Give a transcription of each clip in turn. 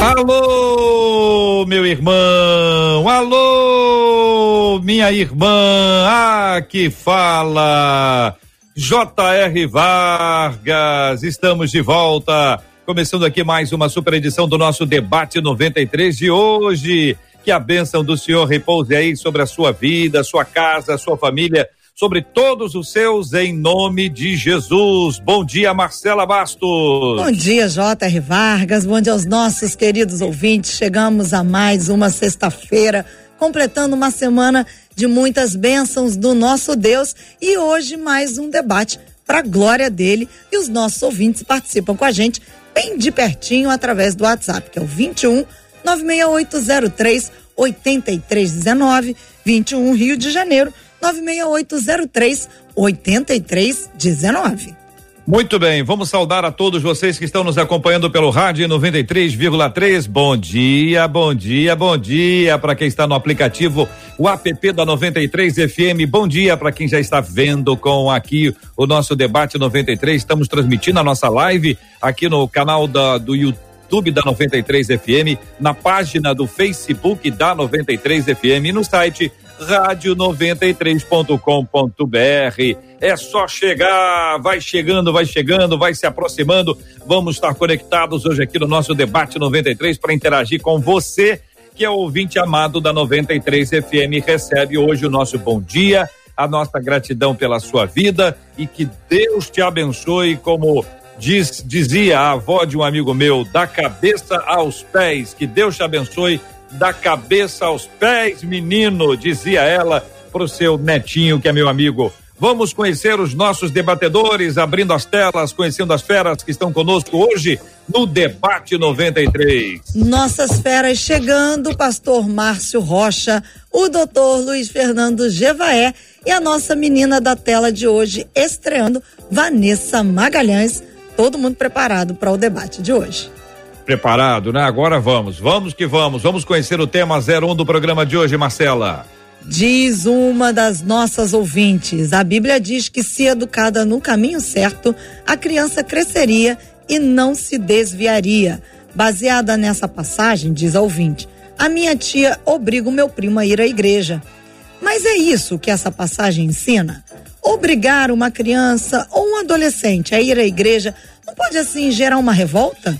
Alô, meu irmão! Alô, minha irmã! Ah, que fala! J.R. Vargas, estamos de volta. Começando aqui mais uma super edição do nosso debate 93 de hoje. Que a bênção do Senhor repouse aí sobre a sua vida, sua casa, sua família sobre todos os seus, em nome de Jesus. Bom dia, Marcela Bastos. Bom dia, J.R. Vargas. Bom dia aos nossos queridos ouvintes. Chegamos a mais uma sexta-feira, completando uma semana de muitas bênçãos do nosso Deus e hoje mais um debate para a glória dele. E os nossos ouvintes participam com a gente bem de pertinho através do WhatsApp, que é o 21 96803 8319, 21 Rio de Janeiro 96803 8319. Muito bem, vamos saudar a todos vocês que estão nos acompanhando pelo rádio 93,3. Bom dia, bom dia, bom dia para quem está no aplicativo, o app da 93 FM. Bom dia para quem já está vendo com aqui o nosso debate 93. Estamos transmitindo a nossa live aqui no canal da, do YouTube da 93 FM, na página do Facebook da 93 FM e no site rádio93.com.br. É só chegar, vai chegando, vai chegando, vai se aproximando. Vamos estar conectados hoje aqui no nosso debate 93 para interagir com você que é ouvinte amado da 93 FM. Recebe hoje o nosso bom dia, a nossa gratidão pela sua vida e que Deus te abençoe como Diz, dizia a avó de um amigo meu, da cabeça aos pés. Que Deus te abençoe da cabeça aos pés, menino, dizia ela para o seu netinho, que é meu amigo. Vamos conhecer os nossos debatedores, abrindo as telas, conhecendo as feras que estão conosco hoje no Debate 93. Nossas feras chegando, pastor Márcio Rocha, o doutor Luiz Fernando Gevaé e a nossa menina da tela de hoje estreando, Vanessa Magalhães. Todo mundo preparado para o debate de hoje preparado, né? Agora vamos, vamos que vamos. Vamos conhecer o tema 01 do programa de hoje, Marcela. Diz uma das nossas ouvintes: a Bíblia diz que, se educada no caminho certo, a criança cresceria e não se desviaria. Baseada nessa passagem, diz a ouvinte, a minha tia obriga o meu primo a ir à igreja. Mas é isso que essa passagem ensina? Obrigar uma criança ou um adolescente a ir à igreja não pode assim gerar uma revolta?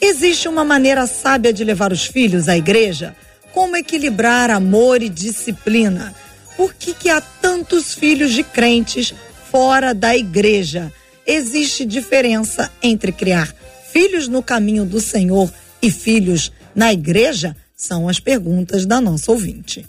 Existe uma maneira sábia de levar os filhos à igreja? Como equilibrar amor e disciplina? Por que, que há tantos filhos de crentes fora da igreja? Existe diferença entre criar filhos no caminho do Senhor e filhos na igreja? São as perguntas da nossa ouvinte.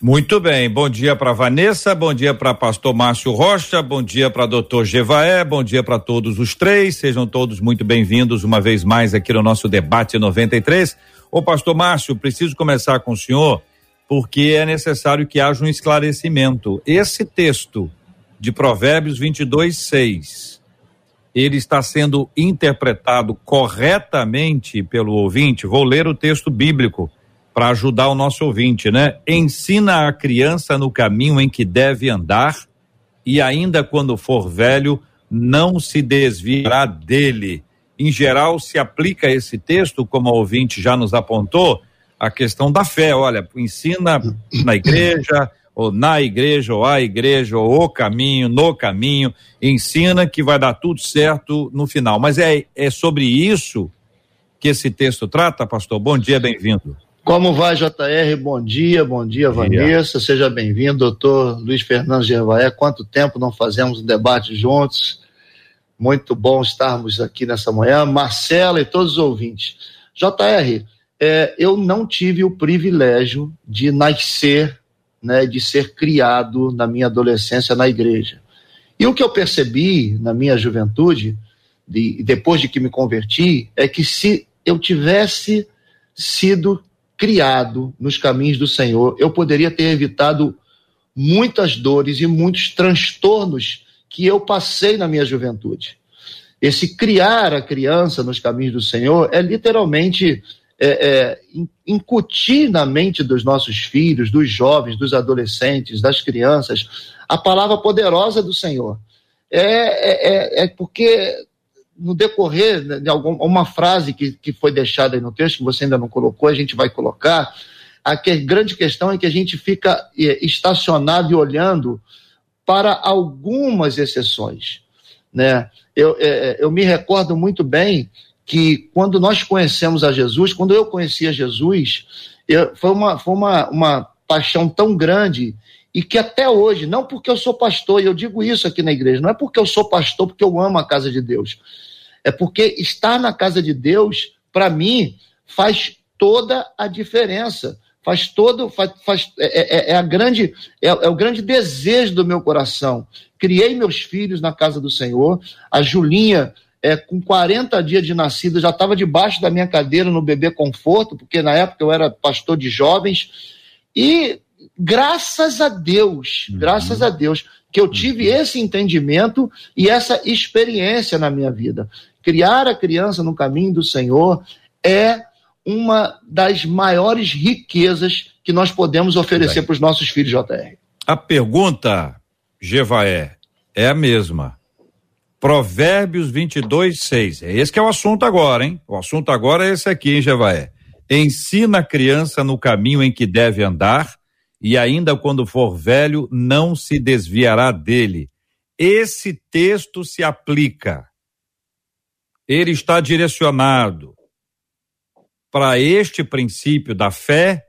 Muito bem, bom dia para Vanessa, bom dia para Pastor Márcio Rocha, bom dia para Doutor Gevaé, bom dia para todos os três, sejam todos muito bem-vindos uma vez mais aqui no nosso debate 93. Ô Pastor Márcio, preciso começar com o senhor porque é necessário que haja um esclarecimento. Esse texto de Provérbios 22, 6, ele está sendo interpretado corretamente pelo ouvinte. Vou ler o texto bíblico para ajudar o nosso ouvinte, né? Ensina a criança no caminho em que deve andar e ainda quando for velho não se desviará dele. Em geral, se aplica esse texto, como o ouvinte já nos apontou, a questão da fé. Olha, ensina na igreja, ou na igreja, ou a igreja, ou o caminho, no caminho, ensina que vai dar tudo certo no final. Mas é, é sobre isso que esse texto trata, pastor? Bom dia, bem-vindo. Como vai, JR? Bom dia, bom dia, bom Vanessa. Seja bem-vindo, doutor Luiz Fernando Gervaé. Quanto tempo não fazemos um debate juntos? Muito bom estarmos aqui nessa manhã. Marcela e todos os ouvintes. JR, é, eu não tive o privilégio de nascer, né, de ser criado na minha adolescência na igreja. E o que eu percebi na minha juventude, de, depois de que me converti, é que se eu tivesse sido criado nos caminhos do Senhor, eu poderia ter evitado muitas dores e muitos transtornos que eu passei na minha juventude. Esse criar a criança nos caminhos do Senhor é literalmente é, é, incutir na mente dos nossos filhos, dos jovens, dos adolescentes, das crianças, a palavra poderosa do Senhor. É, é, é, é porque no decorrer de alguma uma frase que, que foi deixada aí no texto, que você ainda não colocou, a gente vai colocar. A que, grande questão é que a gente fica é, estacionado e olhando para algumas exceções. Né? Eu, é, eu me recordo muito bem que quando nós conhecemos a Jesus, quando eu conhecia Jesus, eu, foi, uma, foi uma, uma paixão tão grande e que até hoje, não porque eu sou pastor, e eu digo isso aqui na igreja, não é porque eu sou pastor, porque eu amo a casa de Deus, é porque estar na casa de Deus, para mim, faz toda a diferença. Faz todo, faz, faz é, é, é, a grande, é, é, o grande desejo do meu coração. Criei meus filhos na casa do Senhor. A Julinha, é, com 40 dias de nascida, já estava debaixo da minha cadeira no bebê conforto, porque na época eu era pastor de jovens. E graças a Deus, uhum. graças a Deus, que eu tive uhum. esse entendimento e essa experiência na minha vida. Criar a criança no caminho do Senhor é uma das maiores riquezas que nós podemos oferecer para os nossos filhos, JR. A pergunta, Jevaé, é a mesma. Provérbios 22, 6. É esse que é o assunto agora, hein? O assunto agora é esse aqui, hein, Jevaé? Ensina a criança no caminho em que deve andar, e ainda quando for velho, não se desviará dele. Esse texto se aplica ele está direcionado para este princípio da fé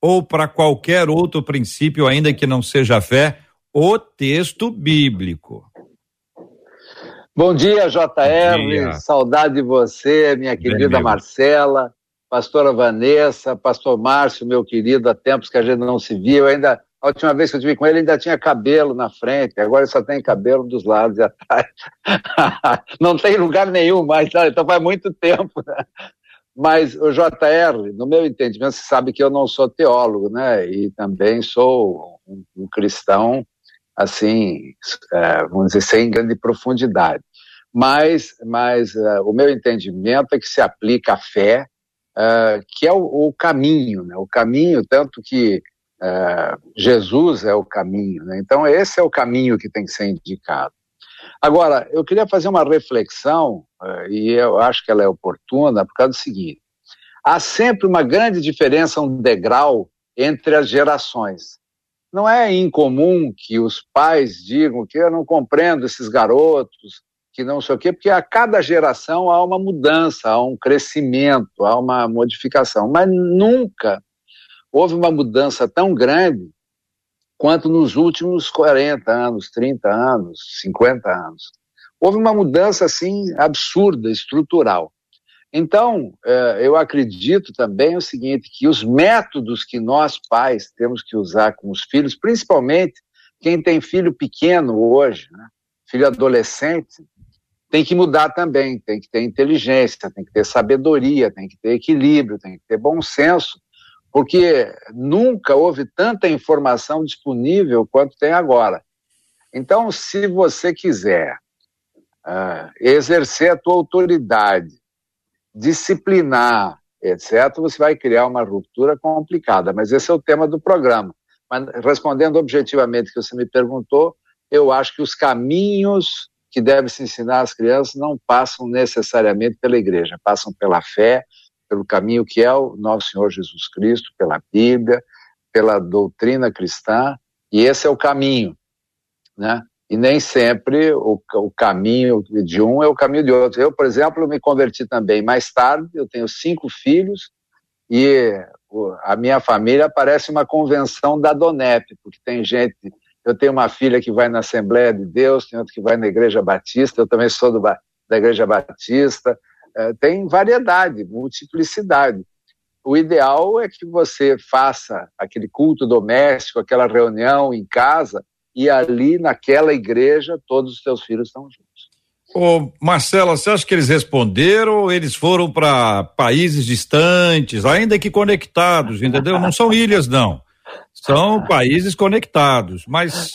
ou para qualquer outro princípio, ainda que não seja fé, o texto bíblico. Bom dia, JR. Bom dia. Saudade de você, minha querida Bem, Marcela, pastora Vanessa, pastor Márcio, meu querido, há tempos que a gente não se. Eu ainda a última vez que eu tive com ele, ainda tinha cabelo na frente, agora só tem cabelo dos lados e atrás. Não tem lugar nenhum mais, então faz muito tempo. Né? Mas o JR, no meu entendimento, você sabe que eu não sou teólogo, né? E também sou um, um cristão, assim, é, vamos dizer, sem grande profundidade. Mas, mas uh, o meu entendimento é que se aplica à fé, uh, que é o, o caminho, né? O caminho, tanto que é, Jesus é o caminho, né? então esse é o caminho que tem que ser indicado. Agora, eu queria fazer uma reflexão, é, e eu acho que ela é oportuna, por causa do seguinte: há sempre uma grande diferença, um degrau entre as gerações. Não é incomum que os pais digam que eu não compreendo esses garotos, que não sei o quê, porque a cada geração há uma mudança, há um crescimento, há uma modificação, mas nunca houve uma mudança tão grande quanto nos últimos 40 anos, 30 anos, 50 anos. Houve uma mudança, assim, absurda, estrutural. Então, eh, eu acredito também o seguinte, que os métodos que nós pais temos que usar com os filhos, principalmente quem tem filho pequeno hoje, né, filho adolescente, tem que mudar também, tem que ter inteligência, tem que ter sabedoria, tem que ter equilíbrio, tem que ter bom senso porque nunca houve tanta informação disponível quanto tem agora. Então, se você quiser uh, exercer a tua autoridade, disciplinar, etc., você vai criar uma ruptura complicada. Mas esse é o tema do programa. Mas, respondendo objetivamente que você me perguntou, eu acho que os caminhos que devem se ensinar às crianças não passam necessariamente pela igreja, passam pela fé, pelo caminho que é o nosso Senhor Jesus Cristo, pela Bíblia, pela doutrina cristã, e esse é o caminho, né? E nem sempre o, o caminho de um é o caminho de outro. Eu, por exemplo, me converti também mais tarde, eu tenho cinco filhos, e a minha família parece uma convenção da DONEP, porque tem gente eu tenho uma filha que vai na Assembleia de Deus, tem outra que vai na Igreja Batista, eu também sou do, da Igreja Batista, é, tem variedade, multiplicidade. O ideal é que você faça aquele culto doméstico, aquela reunião em casa, e ali naquela igreja todos os seus filhos estão juntos. Ô, Marcela, você acha que eles responderam ou eles foram para países distantes, ainda que conectados, entendeu? Não são ilhas, não. São países conectados. Mas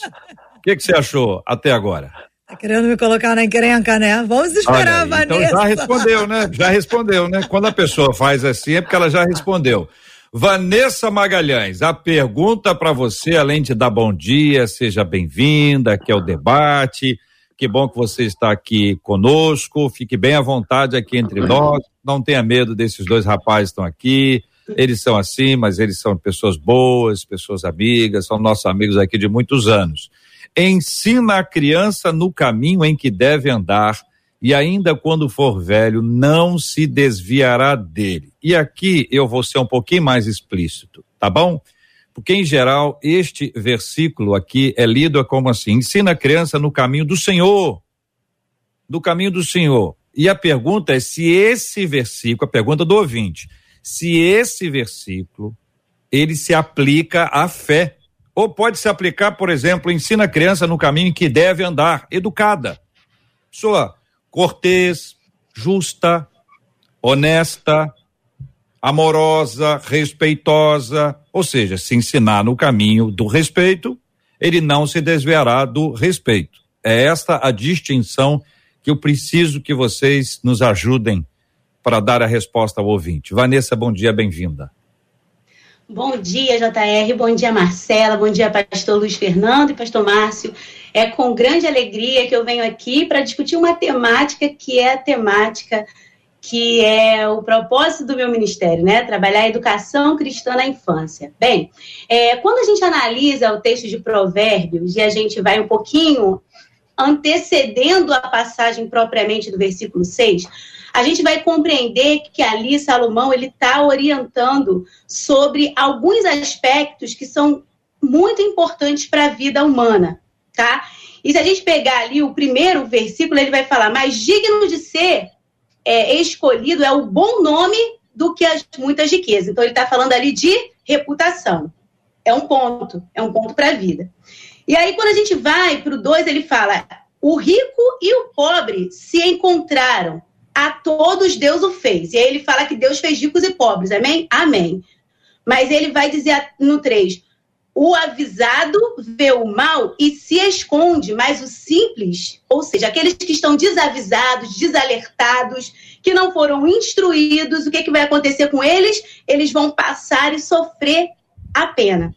o que, que você achou até agora? Tá querendo me colocar na encrenca, né? Vamos esperar, Olha, Vanessa. Então já respondeu, né? Já respondeu, né? Quando a pessoa faz assim é porque ela já respondeu. Vanessa Magalhães, a pergunta para você, além de dar bom dia, seja bem-vinda, que é o debate. Que bom que você está aqui conosco. Fique bem à vontade aqui entre nós. Não tenha medo desses dois rapazes que estão aqui. Eles são assim, mas eles são pessoas boas, pessoas amigas, são nossos amigos aqui de muitos anos. Ensina a criança no caminho em que deve andar e ainda quando for velho não se desviará dele. E aqui eu vou ser um pouquinho mais explícito, tá bom? Porque em geral este versículo aqui é lido como assim: ensina a criança no caminho do Senhor. Do caminho do Senhor. E a pergunta é se esse versículo, a pergunta do ouvinte, se esse versículo ele se aplica à fé ou pode se aplicar, por exemplo, ensina a criança no caminho que deve andar, educada. Pessoa cortês, justa, honesta, amorosa, respeitosa, ou seja, se ensinar no caminho do respeito, ele não se desviará do respeito. É esta a distinção que eu preciso que vocês nos ajudem para dar a resposta ao ouvinte. Vanessa, bom dia, bem-vinda. Bom dia, JR. Bom dia, Marcela. Bom dia, pastor Luiz Fernando e pastor Márcio. É com grande alegria que eu venho aqui para discutir uma temática que é a temática que é o propósito do meu ministério, né? Trabalhar a educação cristã na infância. Bem, é, quando a gente analisa o texto de Provérbios e a gente vai um pouquinho antecedendo a passagem propriamente do versículo 6, a gente vai compreender que ali Salomão ele está orientando sobre alguns aspectos que são muito importantes para a vida humana, tá? E se a gente pegar ali o primeiro versículo, ele vai falar: mais digno de ser é, escolhido é o bom nome do que as muitas riquezas. Então ele está falando ali de reputação. É um ponto, é um ponto para a vida. E aí, quando a gente vai para o 2, ele fala: o rico e o pobre se encontraram a todos Deus o fez. E aí ele fala que Deus fez ricos e pobres, amém? Amém. Mas ele vai dizer no 3: o avisado vê o mal e se esconde, mas o simples, ou seja, aqueles que estão desavisados, desalertados, que não foram instruídos, o que, que vai acontecer com eles? Eles vão passar e sofrer a pena.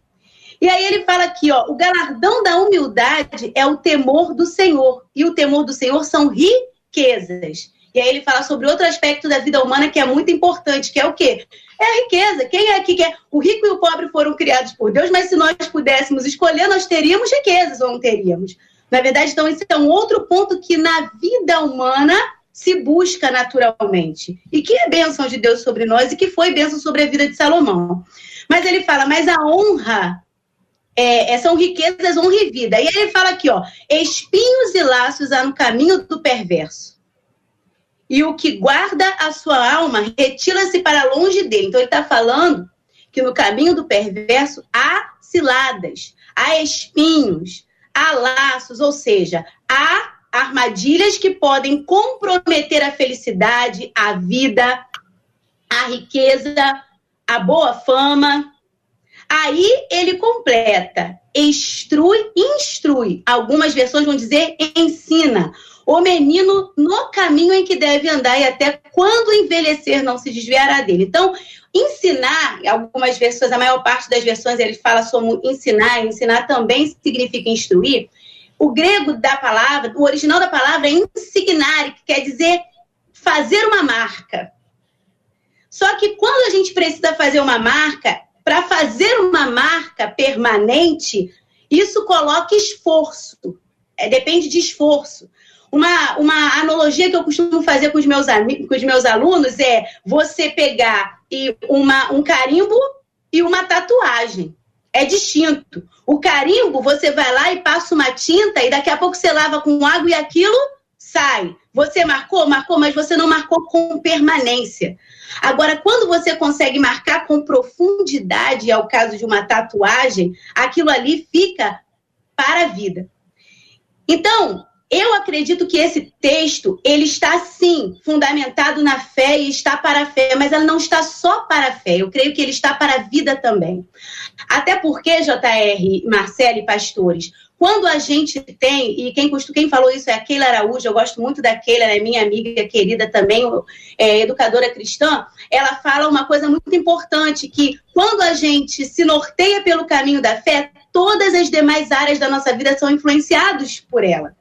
E aí ele fala aqui, ó, o galardão da humildade é o temor do Senhor, e o temor do Senhor são riquezas. E aí ele fala sobre outro aspecto da vida humana que é muito importante, que é o quê? É a riqueza. Quem é que quer? O rico e o pobre foram criados por Deus, mas se nós pudéssemos escolher, nós teríamos riquezas ou não teríamos. Na verdade, então, esse é um outro ponto que na vida humana se busca naturalmente. E que é bênção de Deus sobre nós e que foi bênção sobre a vida de Salomão. Mas ele fala, mas a honra é, é são riquezas, honra e vida. E ele fala aqui, ó, espinhos e laços há no caminho do perverso e o que guarda a sua alma retira-se para longe dele. Então ele está falando que no caminho do perverso há ciladas, há espinhos, há laços, ou seja, há armadilhas que podem comprometer a felicidade, a vida, a riqueza, a boa fama. Aí ele completa, instrui, instrui. Algumas versões vão dizer ensina o menino no caminho em que deve andar e até quando envelhecer não se desviará dele. Então, ensinar, algumas versões, a maior parte das versões ele fala sobre ensinar, ensinar também significa instruir. O grego da palavra, o original da palavra é insignare, que quer dizer fazer uma marca. Só que quando a gente precisa fazer uma marca, para fazer uma marca permanente, isso coloca esforço. É, depende de esforço. Uma, uma analogia que eu costumo fazer com os meus, com os meus alunos é você pegar e uma, um carimbo e uma tatuagem. É distinto. O carimbo, você vai lá e passa uma tinta e daqui a pouco você lava com água e aquilo sai. Você marcou, marcou, mas você não marcou com permanência. Agora, quando você consegue marcar com profundidade, é o caso de uma tatuagem, aquilo ali fica para a vida. Então, eu acredito que esse texto, ele está sim fundamentado na fé e está para a fé, mas ele não está só para a fé. Eu creio que ele está para a vida também. Até porque, JR, Marcelo e pastores, quando a gente tem, e quem, quem falou isso é a Keila Araújo, eu gosto muito da Keila, é minha amiga querida também, é, educadora cristã, ela fala uma coisa muito importante, que quando a gente se norteia pelo caminho da fé, todas as demais áreas da nossa vida são influenciadas por ela.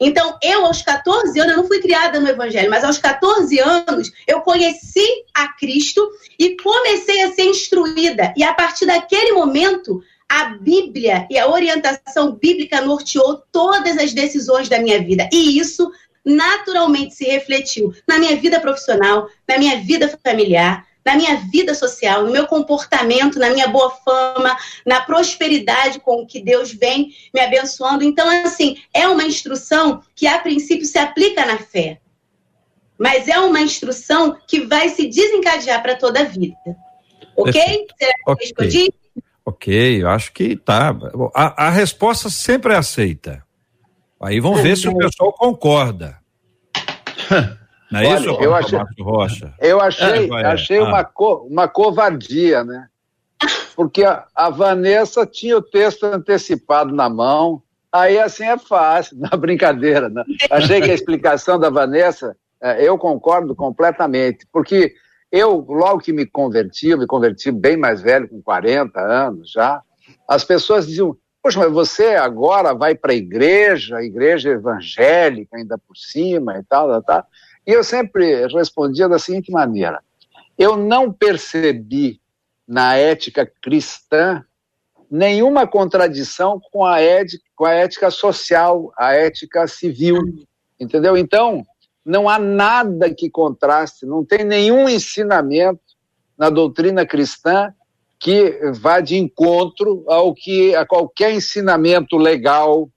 Então, eu, aos 14 anos, eu não fui criada no Evangelho, mas aos 14 anos, eu conheci a Cristo e comecei a ser instruída. E a partir daquele momento, a Bíblia e a orientação bíblica norteou todas as decisões da minha vida. E isso naturalmente se refletiu na minha vida profissional, na minha vida familiar, na minha vida social, no meu comportamento, na minha boa fama, na prosperidade com que Deus vem me abençoando. Então, assim, é uma instrução que a princípio se aplica na fé, mas é uma instrução que vai se desencadear para toda a vida. Ok? Será que okay. respondi? Ok, eu acho que tá. A, a resposta sempre é aceita. Aí vamos ver se o pessoal concorda. Não é Olha, isso, eu achei, Rocha? Eu achei, é, achei ah. uma, co, uma covardia, né? Porque a, a, Vanessa tinha o texto antecipado na mão, aí assim é fácil, na brincadeira, né? Achei que a explicação da Vanessa, é, eu concordo completamente, porque eu, logo que me converti, eu me converti bem mais velho, com 40 anos já, as pessoas diziam, poxa, mas você agora vai para a igreja, igreja evangélica ainda por cima e tal, tal, tal. E eu sempre respondia da seguinte maneira, eu não percebi na ética cristã nenhuma contradição com a, ética, com a ética social, a ética civil, entendeu? Então, não há nada que contraste, não tem nenhum ensinamento na doutrina cristã que vá de encontro ao que a qualquer ensinamento legal,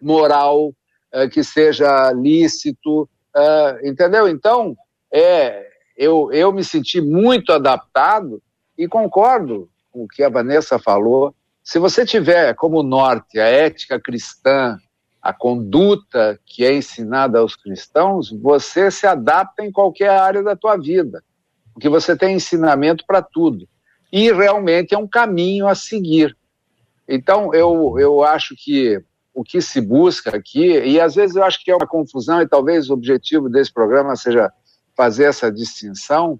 moral, eh, que seja lícito, eh, entendeu? Então, é, eu, eu me senti muito adaptado e concordo com o que a Vanessa falou. Se você tiver como norte a ética cristã, a conduta que é ensinada aos cristãos, você se adapta em qualquer área da tua vida, porque você tem ensinamento para tudo. E realmente é um caminho a seguir. Então, eu, eu acho que o que se busca aqui, e às vezes eu acho que é uma confusão, e talvez o objetivo desse programa seja fazer essa distinção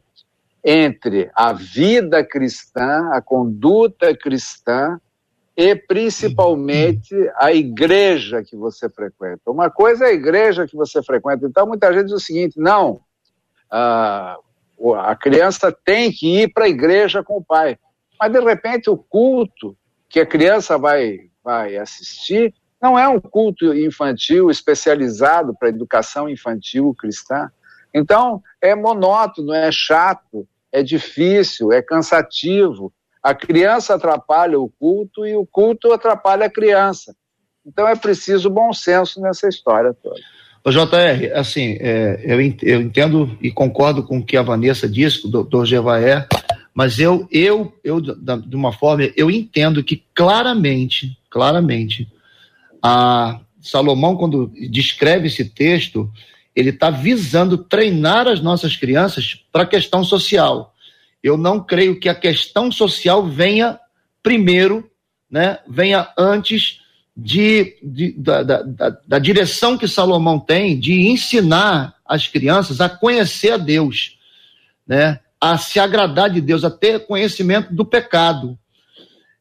entre a vida cristã, a conduta cristã e principalmente a igreja que você frequenta. Uma coisa é a igreja que você frequenta. Então, muita gente diz o seguinte: não, a, criança tem que ir para a igreja com o pai. Mas, de repente, o culto que a criança vai, vai assistir não é um culto infantil especializado para educação infantil cristã. Então, é monótono, é chato, é difícil, é cansativo a criança atrapalha o culto e o culto atrapalha a criança. Então é preciso bom senso nessa história toda. JR, assim, é, eu, eu entendo e concordo com o que a Vanessa disse, o doutor Gevaé, mas eu, eu, eu, de uma forma, eu entendo que claramente, claramente, a Salomão, quando descreve esse texto, ele está visando treinar as nossas crianças para a questão social eu não creio que a questão social venha primeiro, né, venha antes de, de da, da, da, da, direção que Salomão tem de ensinar as crianças a conhecer a Deus, né, a se agradar de Deus, a ter conhecimento do pecado.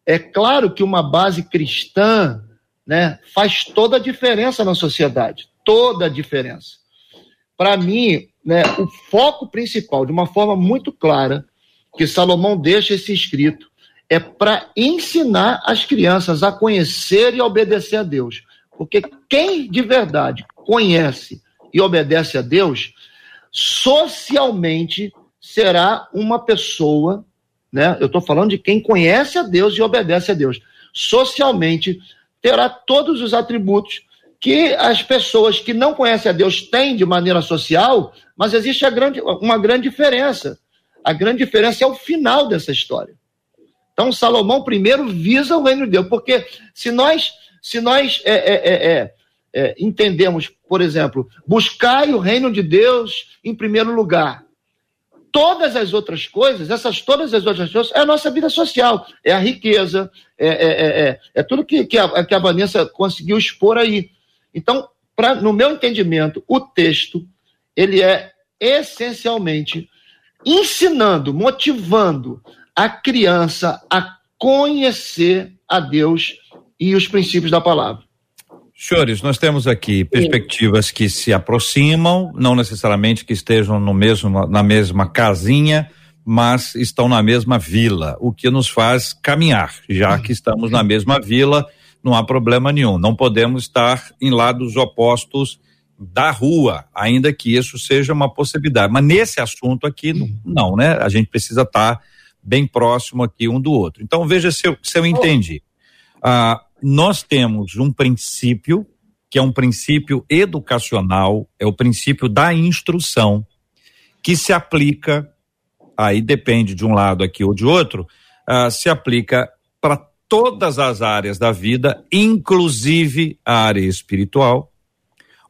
É claro que uma base cristã né, faz toda a diferença na sociedade, toda a diferença. Para mim, né, o foco principal, de uma forma muito clara, que Salomão deixa esse escrito é para ensinar as crianças a conhecer e obedecer a Deus. Porque quem de verdade conhece e obedece a Deus, socialmente será uma pessoa, né? Eu estou falando de quem conhece a Deus e obedece a Deus. Socialmente terá todos os atributos que as pessoas que não conhecem a Deus têm de maneira social, mas existe grande, uma grande diferença. A grande diferença é o final dessa história. Então, Salomão primeiro visa o reino de Deus, porque se nós, se nós é, é, é, é, é, entendemos, por exemplo, buscai o reino de Deus em primeiro lugar. Todas as outras coisas, essas todas as outras coisas, é a nossa vida social, é a riqueza, é, é, é, é, é tudo que, que, a, que a Vanessa conseguiu expor aí. Então, pra, no meu entendimento, o texto, ele é essencialmente ensinando, motivando a criança a conhecer a Deus e os princípios da palavra. Senhores, nós temos aqui perspectivas que se aproximam, não necessariamente que estejam no mesmo, na mesma casinha, mas estão na mesma vila, o que nos faz caminhar, já que estamos na mesma vila, não há problema nenhum. Não podemos estar em lados opostos da rua, ainda que isso seja uma possibilidade. Mas nesse assunto aqui, não, né? A gente precisa estar bem próximo aqui um do outro. Então veja se eu, se eu entendi. Ah, nós temos um princípio que é um princípio educacional, é o princípio da instrução, que se aplica, aí depende de um lado aqui ou de outro, uh, se aplica para todas as áreas da vida, inclusive a área espiritual,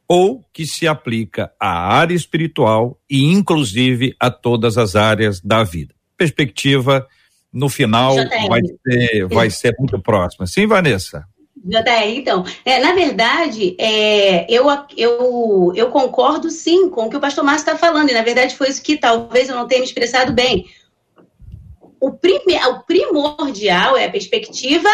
ou que se aplica à área espiritual e inclusive a todas as áreas da vida. Perspectiva no final vai ser, vai ser muito próxima. Sim, Vanessa? JR, então, é, na verdade, é, eu, eu, eu concordo sim com o que o pastor Márcio está falando, e na verdade foi isso que talvez eu não tenha me expressado bem. O, prime, o primordial é a perspectiva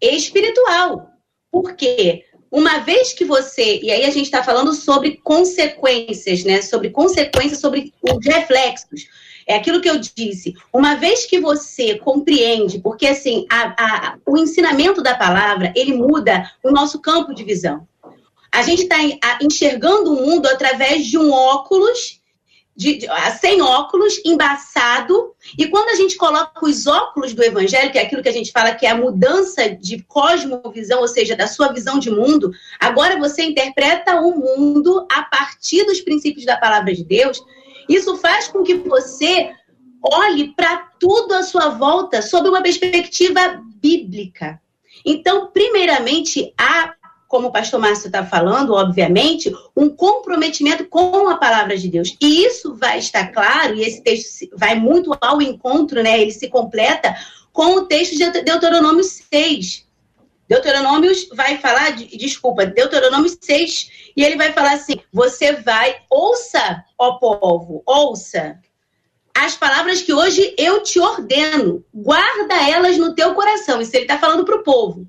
espiritual. Por quê? Uma vez que você, e aí a gente está falando sobre consequências, né? Sobre consequências, sobre os reflexos. É aquilo que eu disse. Uma vez que você compreende, porque assim, a, a, o ensinamento da palavra, ele muda o nosso campo de visão. A gente está enxergando o mundo através de um óculos, de, de, sem óculos, embaçado. E quando a gente coloca os óculos do evangelho, que é aquilo que a gente fala que é a mudança de cosmovisão, ou seja, da sua visão de mundo, agora você interpreta o mundo a partir dos princípios da palavra de Deus isso faz com que você olhe para tudo à sua volta sob uma perspectiva bíblica. Então, primeiramente, há, como o pastor Márcio está falando, obviamente, um comprometimento com a palavra de Deus. E isso vai estar claro, e esse texto vai muito ao encontro, né? Ele se completa com o texto de Deuteronômio 6. Deuteronômio vai falar, de, desculpa, Deuteronômio 6, e ele vai falar assim: você vai, ouça, ó povo, ouça as palavras que hoje eu te ordeno, guarda elas no teu coração. Isso ele está falando para o povo.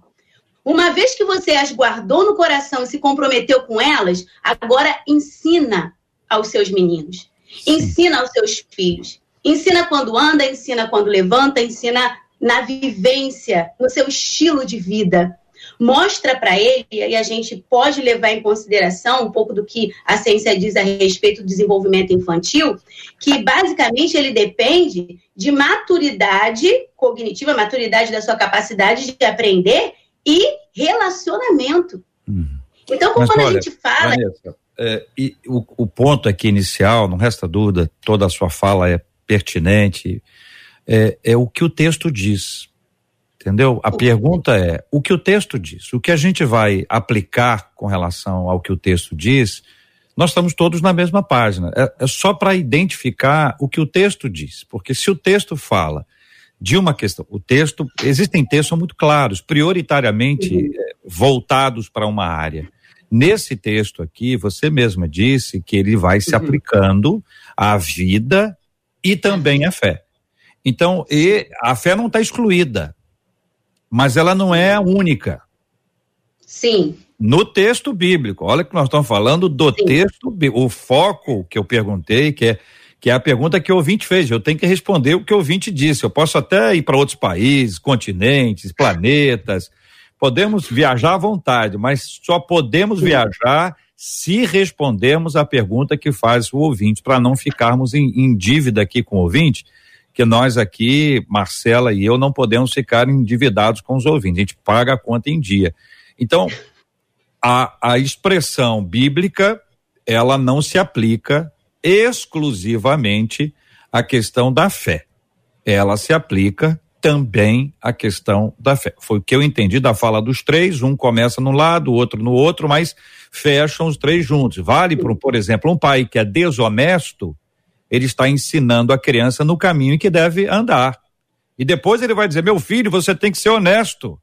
Uma vez que você as guardou no coração e se comprometeu com elas, agora ensina aos seus meninos, ensina aos seus filhos. Ensina quando anda, ensina quando levanta, ensina na vivência, no seu estilo de vida mostra para ele, e a gente pode levar em consideração um pouco do que a ciência diz a respeito do desenvolvimento infantil, que basicamente ele depende de maturidade cognitiva, maturidade da sua capacidade de aprender e relacionamento. Uhum. Então, quando olha, a gente fala. Vanessa, é, e o, o ponto aqui inicial, não resta dúvida, toda a sua fala é pertinente, é, é o que o texto diz. Entendeu? A pergunta é: o que o texto diz? O que a gente vai aplicar com relação ao que o texto diz? Nós estamos todos na mesma página. É, é só para identificar o que o texto diz. Porque se o texto fala de uma questão, o texto, existem textos muito claros, prioritariamente uhum. É, voltados para uma área. Nesse texto aqui, você mesma disse que ele vai se uhum. aplicando à vida e também à fé. Então, e a fé não está excluída mas ela não é a única. Sim. No texto bíblico, olha que nós estamos falando do Sim. texto, o foco que eu perguntei, que é que é a pergunta que o ouvinte fez. Eu tenho que responder o que o ouvinte disse. Eu posso até ir para outros países, continentes, planetas. Podemos viajar à vontade, mas só podemos Sim. viajar se respondermos a pergunta que faz o ouvinte, para não ficarmos em, em, dívida aqui com o ouvinte que nós aqui, Marcela e eu, não podemos ficar endividados com os ouvintes. A gente paga a conta em dia. Então, a, a expressão bíblica, ela não se aplica exclusivamente à questão da fé. Ela se aplica também a questão da fé. Foi o que eu entendi da fala dos três, um começa num lado, o outro no outro, mas fecham os três juntos. Vale, por, por exemplo, um pai que é desonesto, ele está ensinando a criança no caminho em que deve andar. E depois ele vai dizer: meu filho, você tem que ser honesto.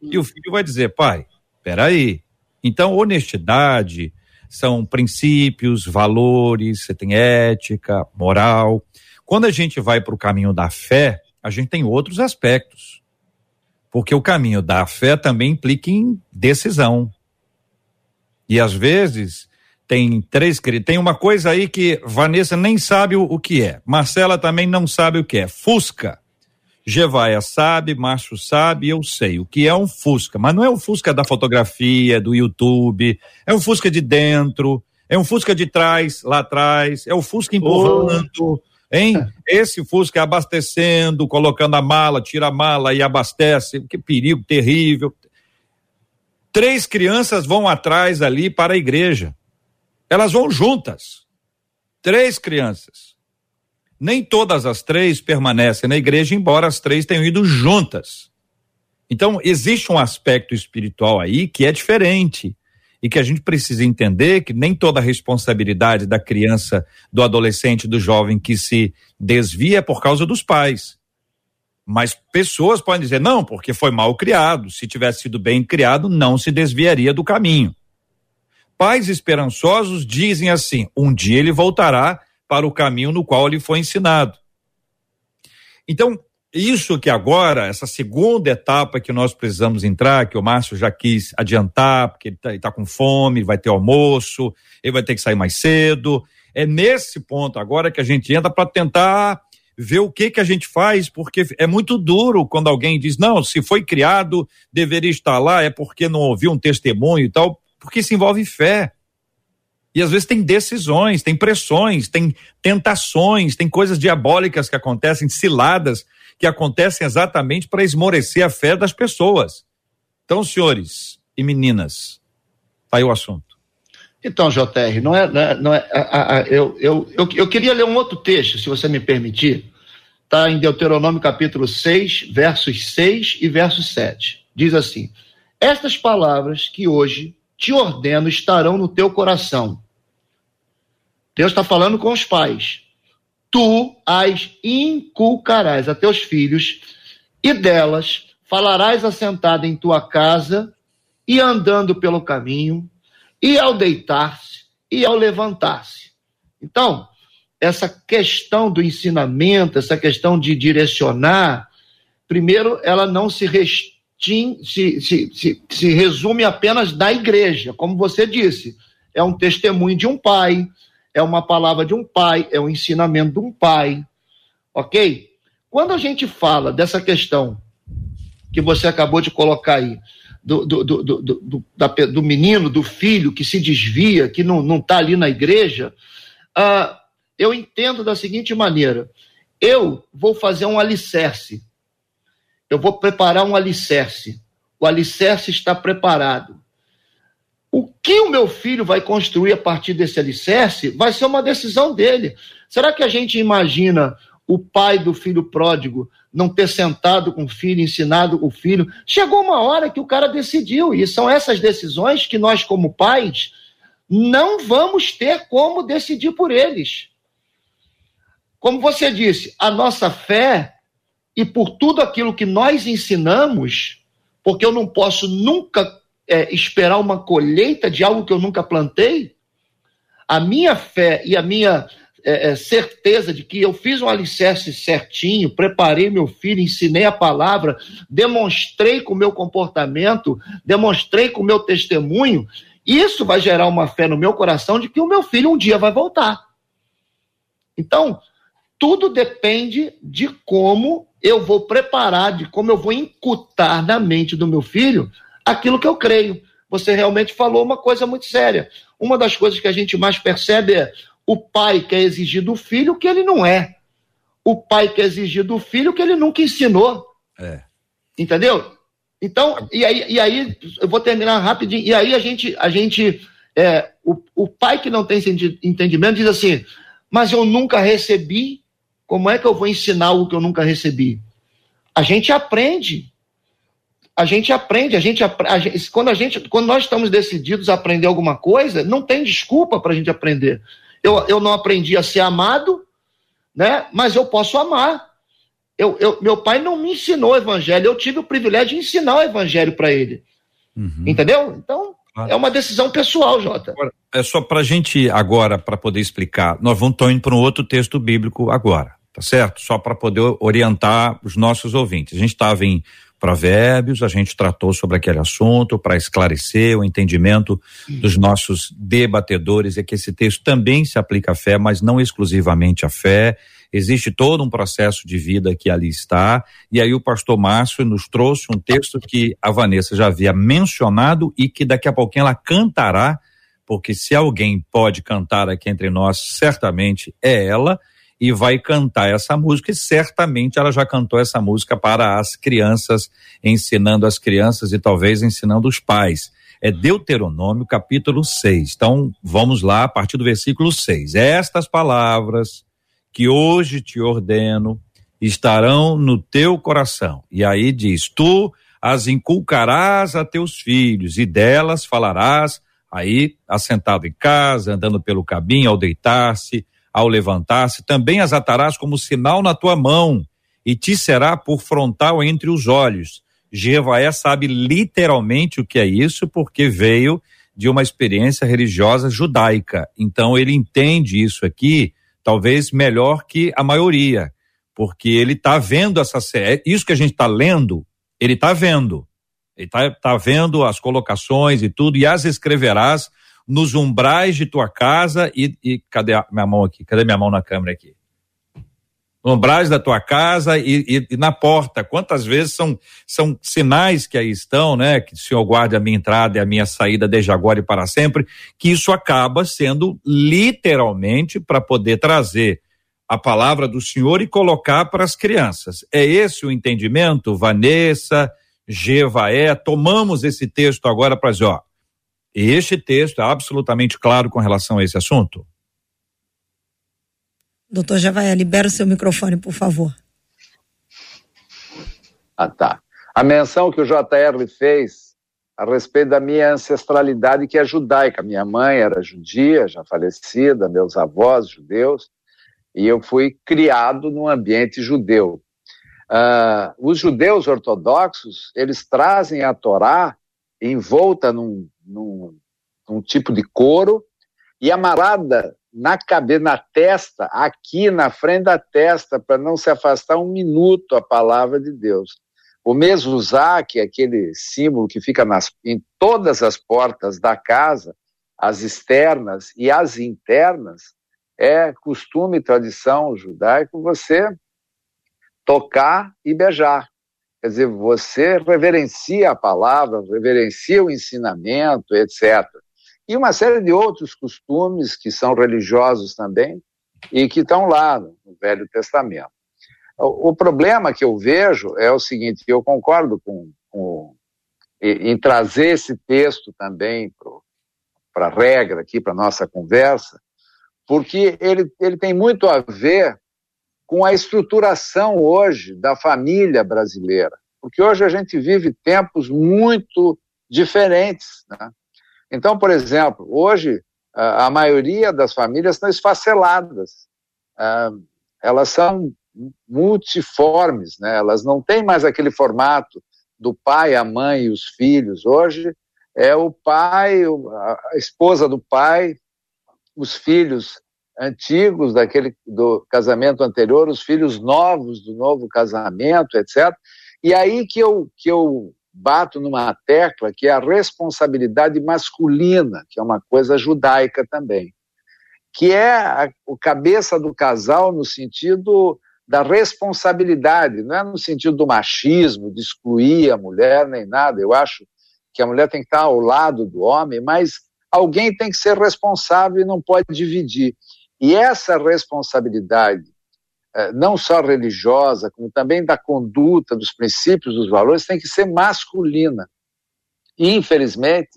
E o filho vai dizer: pai, peraí. Então, honestidade são princípios, valores, você tem ética, moral. Quando a gente vai para o caminho da fé, a gente tem outros aspectos. Porque o caminho da fé também implica em decisão. E às vezes tem três tem uma coisa aí que Vanessa nem sabe o, o que é. Marcela também não sabe o que é. Fusca. Gevaia sabe, Márcio sabe, eu sei o que é um Fusca, mas não é um Fusca da fotografia, do YouTube, é um Fusca de dentro, é um Fusca de trás, lá atrás, é o Fusca empurrando, oh. Hein? Esse Fusca abastecendo, colocando a mala, tira a mala e abastece. Que perigo terrível. Três crianças vão atrás ali para a igreja. Elas vão juntas. Três crianças. Nem todas as três permanecem na igreja, embora as três tenham ido juntas. Então, existe um aspecto espiritual aí que é diferente e que a gente precisa entender que nem toda a responsabilidade da criança, do adolescente, do jovem que se desvia é por causa dos pais. Mas pessoas podem dizer, não, porque foi mal criado. Se tivesse sido bem criado, não se desviaria do caminho. Pais esperançosos dizem assim: um dia ele voltará para o caminho no qual ele foi ensinado. Então, isso que agora, essa segunda etapa que nós precisamos entrar, que o Márcio já quis adiantar, porque ele está tá com fome, vai ter almoço, ele vai ter que sair mais cedo. É nesse ponto agora que a gente entra para tentar ver o que que a gente faz, porque é muito duro quando alguém diz, não, se foi criado, deveria estar lá, é porque não ouviu um testemunho e tal, porque se envolve fé. E às vezes tem decisões, tem pressões, tem tentações, tem coisas diabólicas que acontecem, ciladas que acontecem exatamente para esmorecer a fé das pessoas. Então, senhores e meninas, tá aí o assunto. Então, JR, não é. Não é, não é a, a, eu, eu, eu, eu queria ler um outro texto, se você me permitir. Está em Deuteronômio capítulo 6, versos 6 e verso 7. Diz assim: Estas palavras que hoje te ordeno estarão no teu coração. Deus está falando com os pais tu as inculcarás a teus filhos, e delas falarás assentado em tua casa, e andando pelo caminho, e ao deitar-se, e ao levantar-se. Então, essa questão do ensinamento, essa questão de direcionar, primeiro, ela não se restring, se, se, se, se resume apenas da igreja, como você disse, é um testemunho de um pai, é uma palavra de um pai, é um ensinamento de um pai, ok? Quando a gente fala dessa questão que você acabou de colocar aí, do, do, do, do, da, do menino, do filho que se desvia, que não está ali na igreja, uh, eu entendo da seguinte maneira: eu vou fazer um alicerce, eu vou preparar um alicerce, o alicerce está preparado. O que o meu filho vai construir a partir desse alicerce vai ser uma decisão dele. Será que a gente imagina o pai do filho pródigo não ter sentado com o filho, ensinado com o filho? Chegou uma hora que o cara decidiu, e são essas decisões que nós, como pais, não vamos ter como decidir por eles. Como você disse, a nossa fé e por tudo aquilo que nós ensinamos, porque eu não posso nunca é, esperar uma colheita de algo que eu nunca plantei? A minha fé e a minha é, é, certeza de que eu fiz um alicerce certinho, preparei meu filho, ensinei a palavra, demonstrei com o meu comportamento, demonstrei com o meu testemunho, isso vai gerar uma fé no meu coração de que o meu filho um dia vai voltar. Então, tudo depende de como eu vou preparar, de como eu vou incutar na mente do meu filho aquilo que eu creio. Você realmente falou uma coisa muito séria. Uma das coisas que a gente mais percebe é o pai quer exigir do filho o que ele não é. O pai quer exigir do filho o que ele nunca ensinou. É. Entendeu? Então, e aí, e aí, eu vou terminar rapidinho. E aí a gente, a gente é, o, o pai que não tem entendimento diz assim: mas eu nunca recebi, como é que eu vou ensinar algo que eu nunca recebi? A gente aprende. A gente aprende, a gente, a gente, quando a gente, quando nós estamos decididos a aprender alguma coisa, não tem desculpa para a gente aprender. Eu, eu não aprendi a ser amado, né? Mas eu posso amar. Eu, eu, meu pai não me ensinou o evangelho, eu tive o privilégio de ensinar o evangelho para ele. Uhum. Entendeu? Então, é uma decisão pessoal, Jota. Agora, é só para a gente agora, para poder explicar, nós vamos indo para um outro texto bíblico agora, tá certo? Só para poder orientar os nossos ouvintes. A gente estava em Provérbios, a gente tratou sobre aquele assunto para esclarecer o entendimento dos nossos debatedores, é que esse texto também se aplica à fé, mas não exclusivamente à fé. Existe todo um processo de vida que ali está. E aí o pastor Márcio nos trouxe um texto que a Vanessa já havia mencionado e que daqui a pouquinho ela cantará, porque se alguém pode cantar aqui entre nós, certamente é ela e vai cantar essa música, e certamente ela já cantou essa música para as crianças, ensinando as crianças e talvez ensinando os pais. É Deuteronômio, capítulo 6. Então, vamos lá, a partir do versículo 6. Estas palavras que hoje te ordeno estarão no teu coração. E aí diz: Tu as inculcarás a teus filhos, e delas falarás, aí, assentado em casa, andando pelo caminho, ao deitar-se, ao levantar-se, também as atarás como sinal na tua mão, e te será por frontal entre os olhos. Jevaé sabe literalmente o que é isso, porque veio de uma experiência religiosa judaica. Então ele entende isso aqui, talvez melhor que a maioria, porque ele está vendo essa série. Isso que a gente está lendo, ele está vendo. Ele está tá vendo as colocações e tudo, e as escreverás nos umbrais de tua casa e, e cadê a minha mão aqui? Cadê minha mão na câmera aqui? umbrais da tua casa e, e, e, na porta. Quantas vezes são, são sinais que aí estão, né? Que o Senhor guarde a minha entrada e a minha saída desde agora e para sempre, que isso acaba sendo literalmente para poder trazer a palavra do Senhor e colocar para as crianças. É esse o entendimento, Vanessa, Gevaé? Tomamos esse texto agora para dizer, ó, este texto é absolutamente claro com relação a esse assunto? Doutor Javaé, libera o seu microfone, por favor. Ah, tá. A menção que o JR fez a respeito da minha ancestralidade, que é judaica. Minha mãe era judia, já falecida, meus avós judeus, e eu fui criado num ambiente judeu. Uh, os judeus ortodoxos, eles trazem a Torá envolta num, num, num tipo de couro e amarrada na cabeça, na testa, aqui na frente da testa, para não se afastar um minuto a palavra de Deus. O mesmo é aquele símbolo que fica nas, em todas as portas da casa, as externas e as internas, é costume e tradição judaico você tocar e beijar. Quer dizer, você reverencia a palavra, reverencia o ensinamento, etc. E uma série de outros costumes que são religiosos também e que estão lá no Velho Testamento. O, problema que eu vejo é o seguinte: eu concordo com, com em, trazer esse texto também para a regra aqui, para nossa conversa, porque ele, ele tem muito a ver com a estruturação hoje da família brasileira. Porque hoje a gente vive tempos muito diferentes. Né? Então, por exemplo, hoje a maioria das famílias estão esfaceladas. Ah, elas são multiformes, né? elas não têm mais aquele formato do pai, a mãe e os filhos. Hoje é o pai, a esposa do pai, os filhos antigos daquele do casamento anterior, os filhos novos do novo casamento, etc. E aí que eu que eu bato numa tecla que é a responsabilidade masculina, que é uma coisa judaica também, que é a, o cabeça do casal no sentido da responsabilidade, não é no sentido do machismo, de excluir a mulher nem nada. Eu acho que a mulher tem que estar ao lado do homem, mas alguém tem que ser responsável e não pode dividir. E essa responsabilidade, é, não só religiosa, como também da conduta, dos princípios, dos valores, tem que ser masculina. E, infelizmente,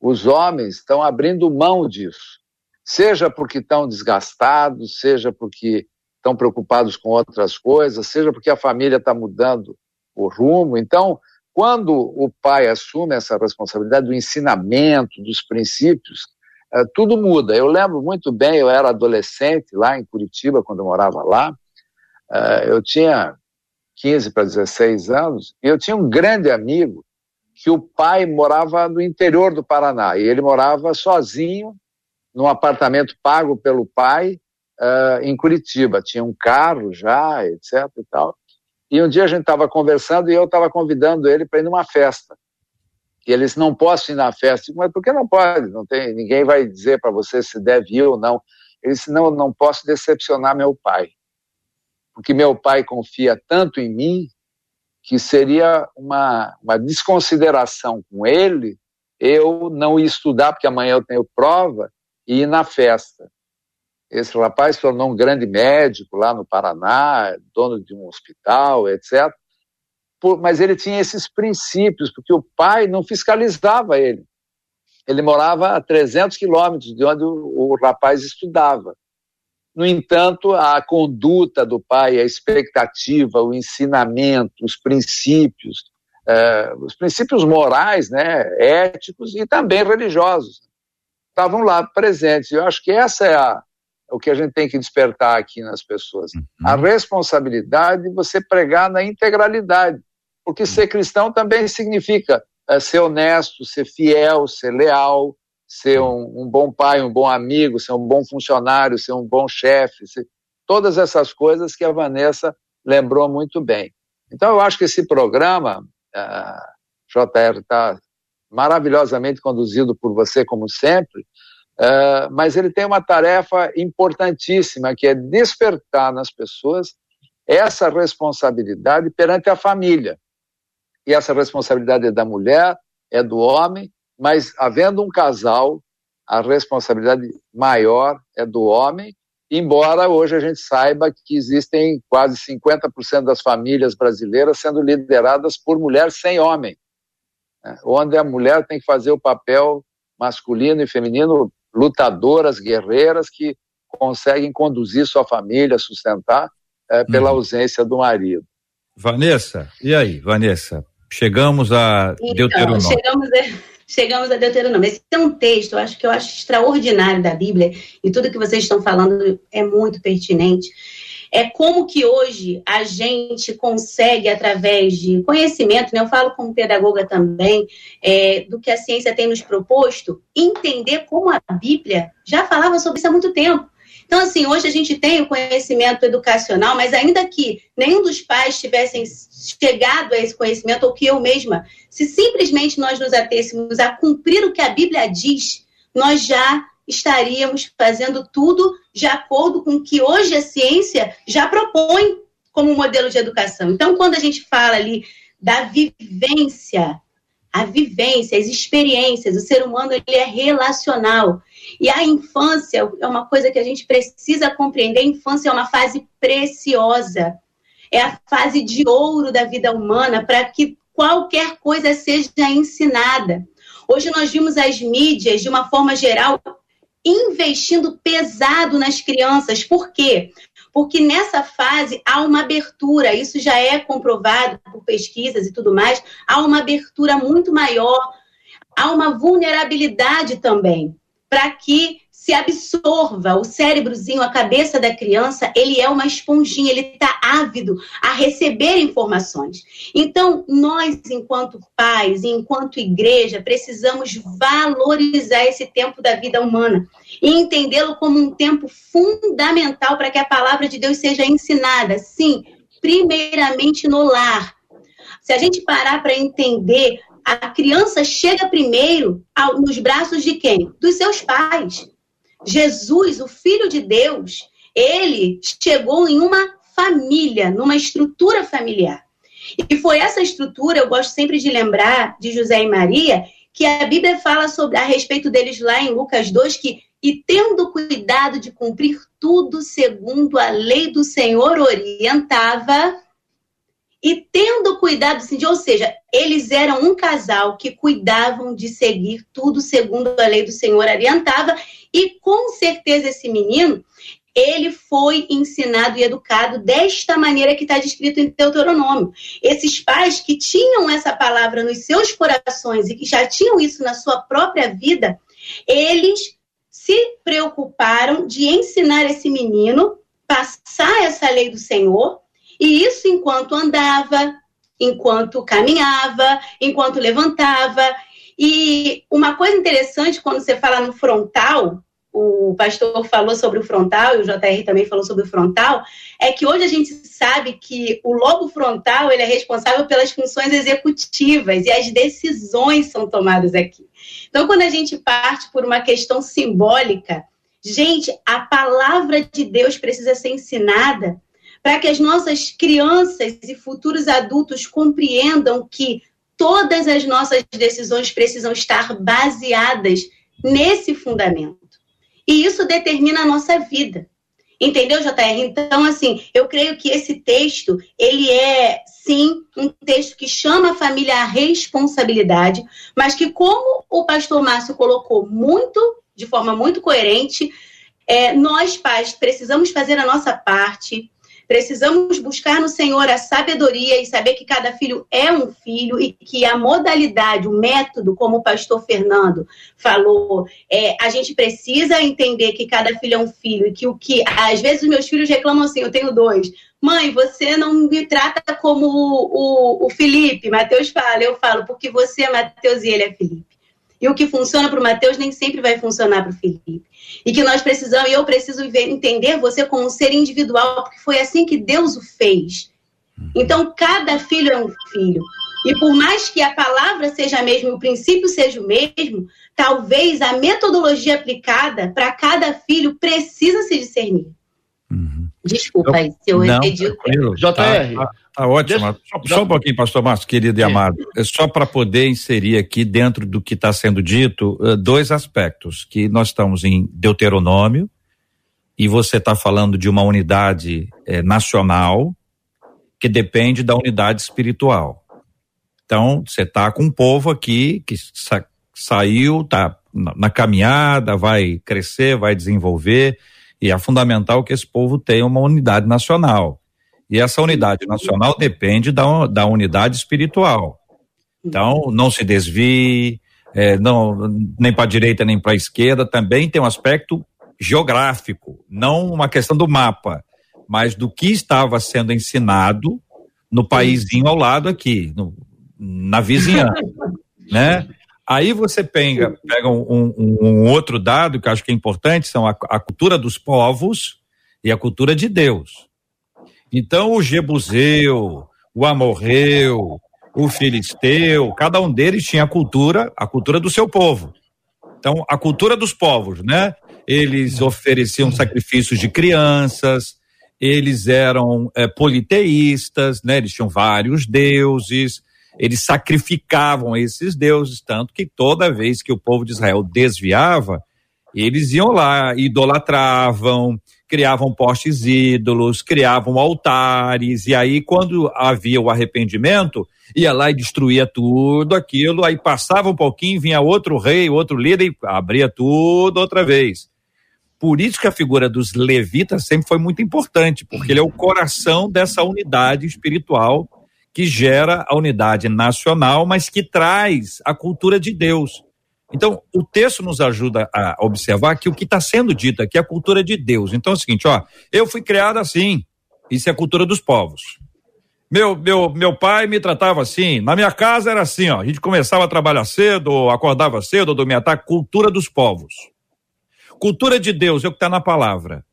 os homens estão abrindo mão disso. Seja porque estão desgastados, seja porque estão preocupados com outras coisas, seja porque a família está mudando o rumo. Então, quando o pai assume essa responsabilidade do ensinamento, dos princípios, é, tudo muda. Eu lembro muito bem, eu era adolescente lá em Curitiba, quando eu morava lá. É, eu tinha 15 para 16 anos, e eu tinha um grande amigo que o pai morava no interior do Paraná, e ele morava sozinho, num apartamento pago pelo pai, uh, em Curitiba. Tinha um carro já, etc e tal. E um dia a gente estava conversando e eu estava convidando ele para ir numa festa. E ele disse, não posso ir na festa. Mas por que não pode? Não tem, ninguém vai dizer para você se deve ir ou não. Ele disse, não, não posso decepcionar meu pai. Porque meu pai confia tanto em mim que seria uma, uma desconsideração com ele eu não ir estudar, porque amanhã eu tenho prova, e ir na festa. Esse rapaz se tornou um grande médico lá no Paraná, dono de um hospital, etc. Mas ele tinha esses princípios, porque o pai não fiscalizava ele. Ele morava a 300 quilômetros de onde o, o rapaz estudava. No entanto, a conduta do pai, a expectativa, o ensinamento, os princípios, eh, os princípios morais, né, éticos e também religiosos, estavam lá presentes. Eu acho que essa é a, o que a gente tem que despertar aqui nas pessoas. Uhum. A responsabilidade de você pregar na integralidade. Porque ser cristão também significa é, ser honesto, ser fiel, ser leal, ser um, um, bom pai, um bom amigo, ser um bom funcionário, ser um bom chefe, ser... todas essas coisas que a Vanessa lembrou muito bem. Então, eu acho que esse programa, uh, JR, está maravilhosamente conduzido por você, como sempre, Uh, mas ele tem uma tarefa importantíssima, que é despertar nas pessoas essa responsabilidade perante a família. E essa responsabilidade é da mulher, é do homem, mas havendo um casal, a responsabilidade maior é do homem, embora hoje a gente saiba que existem quase 50% das famílias brasileiras sendo lideradas por mulher sem homem, né? onde a mulher tem que fazer o papel masculino e feminino lutadoras, guerreiras que conseguem conduzir sua família, sustentar é, pela uhum. ausência do marido. Vanessa, e aí, Vanessa? Chegamos a então, Deuteronômio. Chegamos a... Chegamos a Deuteronômio. Esse é um texto, eu acho que eu acho extraordinário da Bíblia, e tudo que vocês estão falando é muito pertinente é como que hoje a gente consegue, através de conhecimento, né, eu falo como pedagoga também, é, do que a ciência tem nos proposto, entender como a Bíblia já falava sobre isso há muito tempo. Então, assim, hoje a gente tem o conhecimento educacional, mas ainda que nenhum dos pais tivessem chegado a esse conhecimento, ou que eu mesma, se simplesmente nós nos atêssemos a cumprir o que a Bíblia diz, nós já estaríamos fazendo tudo de acordo com o que hoje a ciência já propõe como modelo de educação. Então, quando a gente fala ali da vivência, a vivência, as experiências, o ser humano ele é relacional. E a infância é uma coisa que a gente precisa compreender. A infância é uma fase preciosa. É a fase de ouro da vida humana para que qualquer coisa seja ensinada. Hoje nós vimos as mídias, de uma forma geral, investindo pesado nas crianças. Por quê? Porque nessa fase há uma abertura, isso já é comprovado por pesquisas e tudo mais, há uma abertura muito maior, há uma vulnerabilidade também, para que se absorva o cérebrozinho, a cabeça da criança, ele é uma esponjinha, ele está ávido a receber informações. Então, nós, enquanto pais, enquanto igreja, precisamos valorizar esse tempo da vida humana e entendê-lo como um tempo fundamental para que a palavra de Deus seja ensinada, sim, primeiramente no lar. Se a gente parar para entender, a criança chega primeiro nos braços de quem? Dos seus pais. Jesus, o Filho de Deus, ele chegou em uma família, numa estrutura familiar. E foi essa estrutura, eu gosto sempre de lembrar de José e Maria, que a Bíblia fala sobre a respeito deles lá em Lucas 2, que e tendo cuidado de cumprir tudo segundo a lei do Senhor orientava, e tendo cuidado, assim, ou seja, eles eram um casal que cuidavam de seguir tudo segundo a lei do Senhor orientava, e com certeza esse menino, ele foi ensinado e educado desta maneira que está descrito em Deuteronômio. Esses pais que tinham essa palavra nos seus corações e que já tinham isso na sua própria vida, eles se preocuparam de ensinar esse menino, passar essa lei do Senhor, e isso enquanto andava, enquanto caminhava, enquanto levantava. E uma coisa interessante quando você fala no frontal, o pastor falou sobre o frontal, e o JR também falou sobre o frontal, é que hoje a gente sabe que o lobo frontal ele é responsável pelas funções executivas e as decisões são tomadas aqui. Então, quando a gente parte por uma questão simbólica, gente, a palavra de Deus precisa ser ensinada para que as nossas crianças e futuros adultos compreendam que todas as nossas decisões precisam estar baseadas nesse fundamento. E isso determina a nossa vida. Entendeu, JR? Então, assim, eu creio que esse texto, ele é, sim, um texto que chama a família à responsabilidade, mas que, como o pastor Márcio colocou muito, de forma muito coerente, é, nós, pais, precisamos fazer a nossa parte, Precisamos buscar no Senhor a sabedoria e saber que cada filho é um filho e que a modalidade, o método, como o pastor Fernando falou, é, a gente precisa entender que cada filho é um filho e que o que às vezes os meus filhos reclamam assim, eu tenho dois. Mãe, você não me trata como o, o, o Felipe, Mateus fala, eu falo, porque você é Mateus e ele é Felipe. E o que funciona para o Mateus nem sempre vai funcionar para o Felipe. E que nós precisamos, e eu preciso entender você como um ser individual, porque foi assim que Deus o fez. Então, cada filho é um filho. E por mais que a palavra seja a mesma, o princípio seja o mesmo, talvez a metodologia aplicada para cada filho precisa se discernir. Uhum. Desculpa aí, se eu excedi o JR. Tá, ótimo. Deixa, só, só, um pouquinho, pastor Márcio, querido e amado. É só para poder inserir aqui dentro do que está sendo dito, uh, dois aspectos. Que nós estamos em Deuteronômio, e você está falando de uma unidade eh, nacional que depende da unidade espiritual. Então, você está com um povo aqui que sa saiu, está na, na caminhada, vai crescer, vai desenvolver, e é fundamental que esse povo tenha uma unidade nacional. E essa unidade nacional depende da, da unidade espiritual. Então, não se desvie, é, não, nem para a direita nem para a esquerda, também tem um aspecto geográfico, não uma questão do mapa, mas do que estava sendo ensinado no paísinho ao lado aqui, no, na vizinhança, né? Aí você pega, pega um, um, um, outro dado que eu acho que é importante, são a, a, cultura dos povos e a cultura de Deus. Então, o Jebuseu, o Amorreu, o Filisteu, cada um deles tinha a cultura, a cultura do seu povo. Então, a cultura dos povos, né? Eles ofereciam sacrifícios de crianças, eles eram é, politeístas, né? Eles tinham vários deuses, eles sacrificavam esses deuses, tanto que toda vez que o povo de Israel desviava, eles iam lá, idolatravam, criavam postes ídolos, criavam altares, e aí quando havia o arrependimento, ia lá e destruía tudo aquilo, aí passava um pouquinho, vinha outro rei, outro líder e abria tudo outra vez. Por isso que a figura dos levitas sempre foi muito importante, porque ele é o coração dessa unidade espiritual que gera a unidade nacional, mas que traz a cultura de Deus. Então, o texto nos ajuda a observar que o que está sendo dito aqui é a cultura de Deus. Então é o seguinte, ó, eu fui criado assim, isso é a cultura dos povos. Meu, meu, meu pai me tratava assim, na minha casa era assim, ó, a gente começava a trabalhar cedo, acordava cedo, dormia tarde, cultura dos povos. Cultura de Deus é o que está na palavra.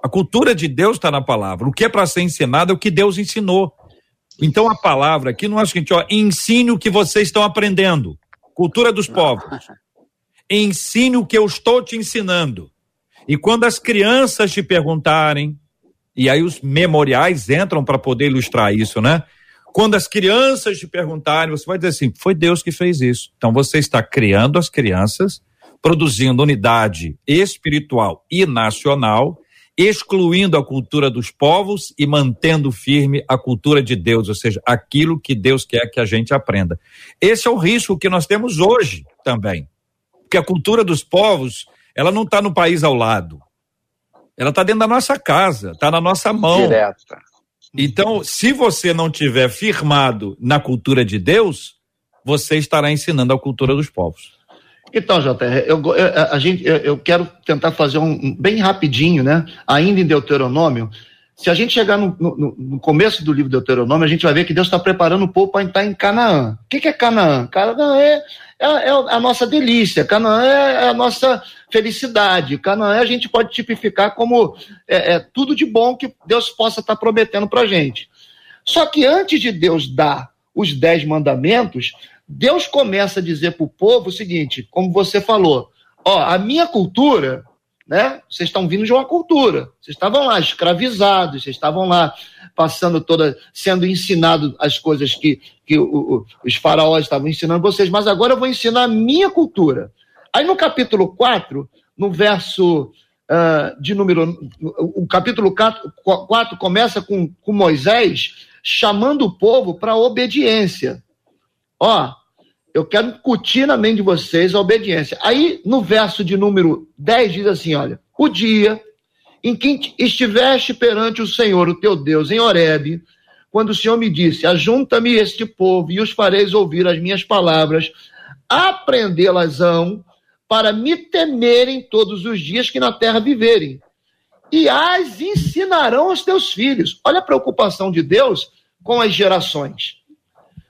A cultura de Deus está na palavra. O que é para ser ensinado é o que Deus ensinou. Então a palavra aqui não é o seguinte, ó, ensine o que vocês estão aprendendo. Cultura dos povos. Ensine o que eu estou te ensinando. E quando as crianças te perguntarem, e aí os memoriais entram para poder ilustrar isso, né? Quando as crianças te perguntarem, você vai dizer assim: foi Deus que fez isso. Então você está criando as crianças, produzindo unidade espiritual e nacional excluindo a cultura dos povos e mantendo firme a cultura de Deus, ou seja, aquilo que Deus quer que a gente aprenda. Esse é o risco que nós temos hoje também. Porque a cultura dos povos, ela não está no país ao lado. ela está dentro da nossa casa, está na nossa mão. Direta. Então, se você não tiver firmado na cultura de Deus, você estará ensinando a cultura dos povos. Então, JR, eu, eu, a gente, eu, eu quero tentar fazer um, bem rapidinho, né? Ainda em Deuteronômio. Se a gente chegar no, no, no começo do livro de Deuteronômio, a gente vai ver que Deus está preparando o povo para entrar em Canaã. O que, que é Canaã? Canaã é, é, é, a nossa delícia, Canaã é a nossa felicidade. Canaã a gente pode tipificar como é, é tudo de bom que Deus possa estar tá prometendo para a gente. Só que antes de Deus dar os dez mandamentos, Deus começa a dizer para o povo o seguinte, como você falou, ó, a minha cultura, né? Vocês estão vindo de uma cultura. Vocês estavam lá escravizados, vocês estavam lá passando toda, sendo ensinado as coisas que, que o, os faraós estavam ensinando vocês, mas agora eu vou ensinar a minha cultura. Aí no capítulo 4, no verso uh, de número. O capítulo 4, 4 começa com, com Moisés chamando o povo para obediência. Ó, eu quero incutir na mente de vocês a obediência. Aí, no verso de número 10, diz assim: olha, o dia em que estiveste perante o Senhor, o teu Deus, em Horebe, quando o Senhor me disse: Ajunta-me este povo e os fareis ouvir as minhas palavras, aprendê-las-ão, para me temerem todos os dias que na terra viverem, e as ensinarão aos teus filhos. Olha a preocupação de Deus com as gerações.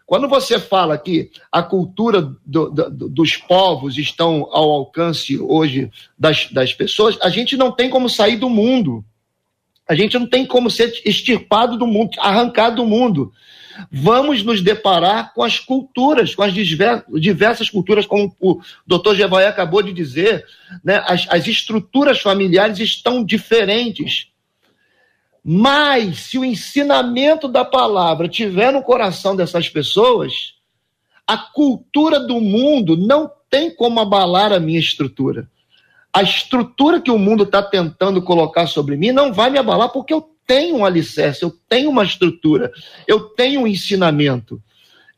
Quando você fala que a cultura do, do, dos povos estão ao alcance hoje das, das pessoas, a gente não tem como sair do mundo. A gente não tem como ser extirpado do mundo, arrancado do mundo. Vamos nos deparar com as culturas, com as diversas culturas, como o doutor Gevaé acabou de dizer, né? as, as estruturas familiares estão diferentes. Mas se o ensinamento da palavra tiver no coração dessas pessoas, a cultura do mundo não tem como abalar a minha estrutura. A estrutura que o mundo está tentando colocar sobre mim não vai me abalar porque eu tenho um alicerce, eu tenho uma estrutura, eu tenho um ensinamento.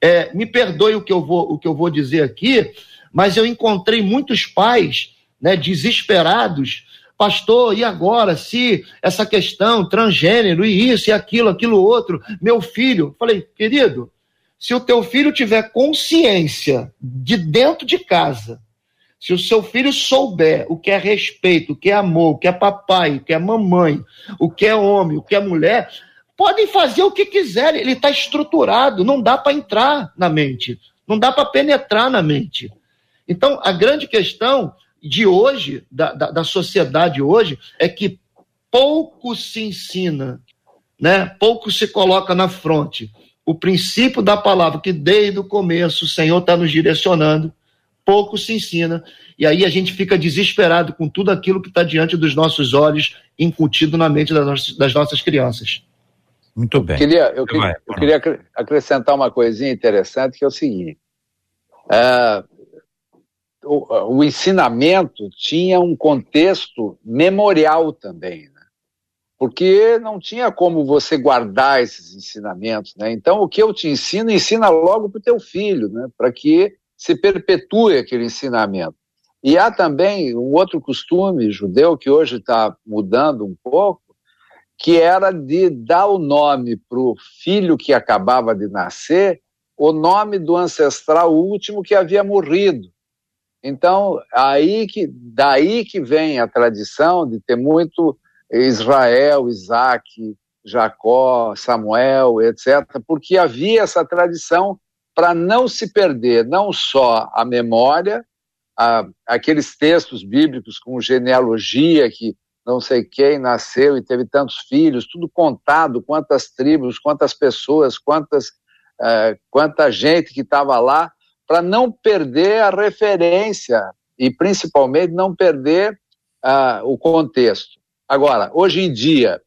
É, me perdoe o que, eu vou, o que eu vou dizer aqui, mas eu encontrei muitos pais né, desesperados pastor, e agora, se essa questão transgênero, e isso, e aquilo, aquilo outro, meu filho. Falei, querido, se o teu filho tiver consciência de dentro de casa, se o seu filho souber o que é respeito, o que é amor, o que é papai, o que é mamãe, o que é homem, o que é mulher, podem fazer o que quiserem, ele está estruturado, não dá para entrar na mente, não dá para penetrar na mente. Então, a grande questão de hoje, da, da, da sociedade hoje, é que pouco se ensina, né? pouco se coloca na fronte. O princípio da palavra, que desde o começo o Senhor está nos direcionando, pouco se ensina, e aí a gente fica desesperado com tudo aquilo que está diante dos nossos olhos, incutido na mente das nossas, das nossas crianças. Muito bem. Eu queria, eu, queria, eu queria acrescentar uma coisinha interessante, que é o seguinte. É, o, o ensinamento tinha um contexto memorial também, né? porque não tinha como você guardar esses ensinamentos, né? Então, o que eu te ensino, ensina logo para o teu filho, né? Para que se perpetue aquele ensinamento. E há também um outro costume judeu que hoje está mudando um pouco, que era de dar o nome para o filho que acabava de nascer, o nome do ancestral último que havia morrido. Então, aí que, daí que vem a tradição de ter muito Israel, Isaac, Jacó, Samuel, etc., porque havia essa tradição para não se perder não só a memória, a, aqueles textos bíblicos com genealogia que não sei quem nasceu e teve tantos filhos, tudo contado, quantas tribos, quantas pessoas, quantas, uh, quanta gente que estava lá, para não perder a referência e principalmente não perder uh, o contexto. Agora, hoje em dia,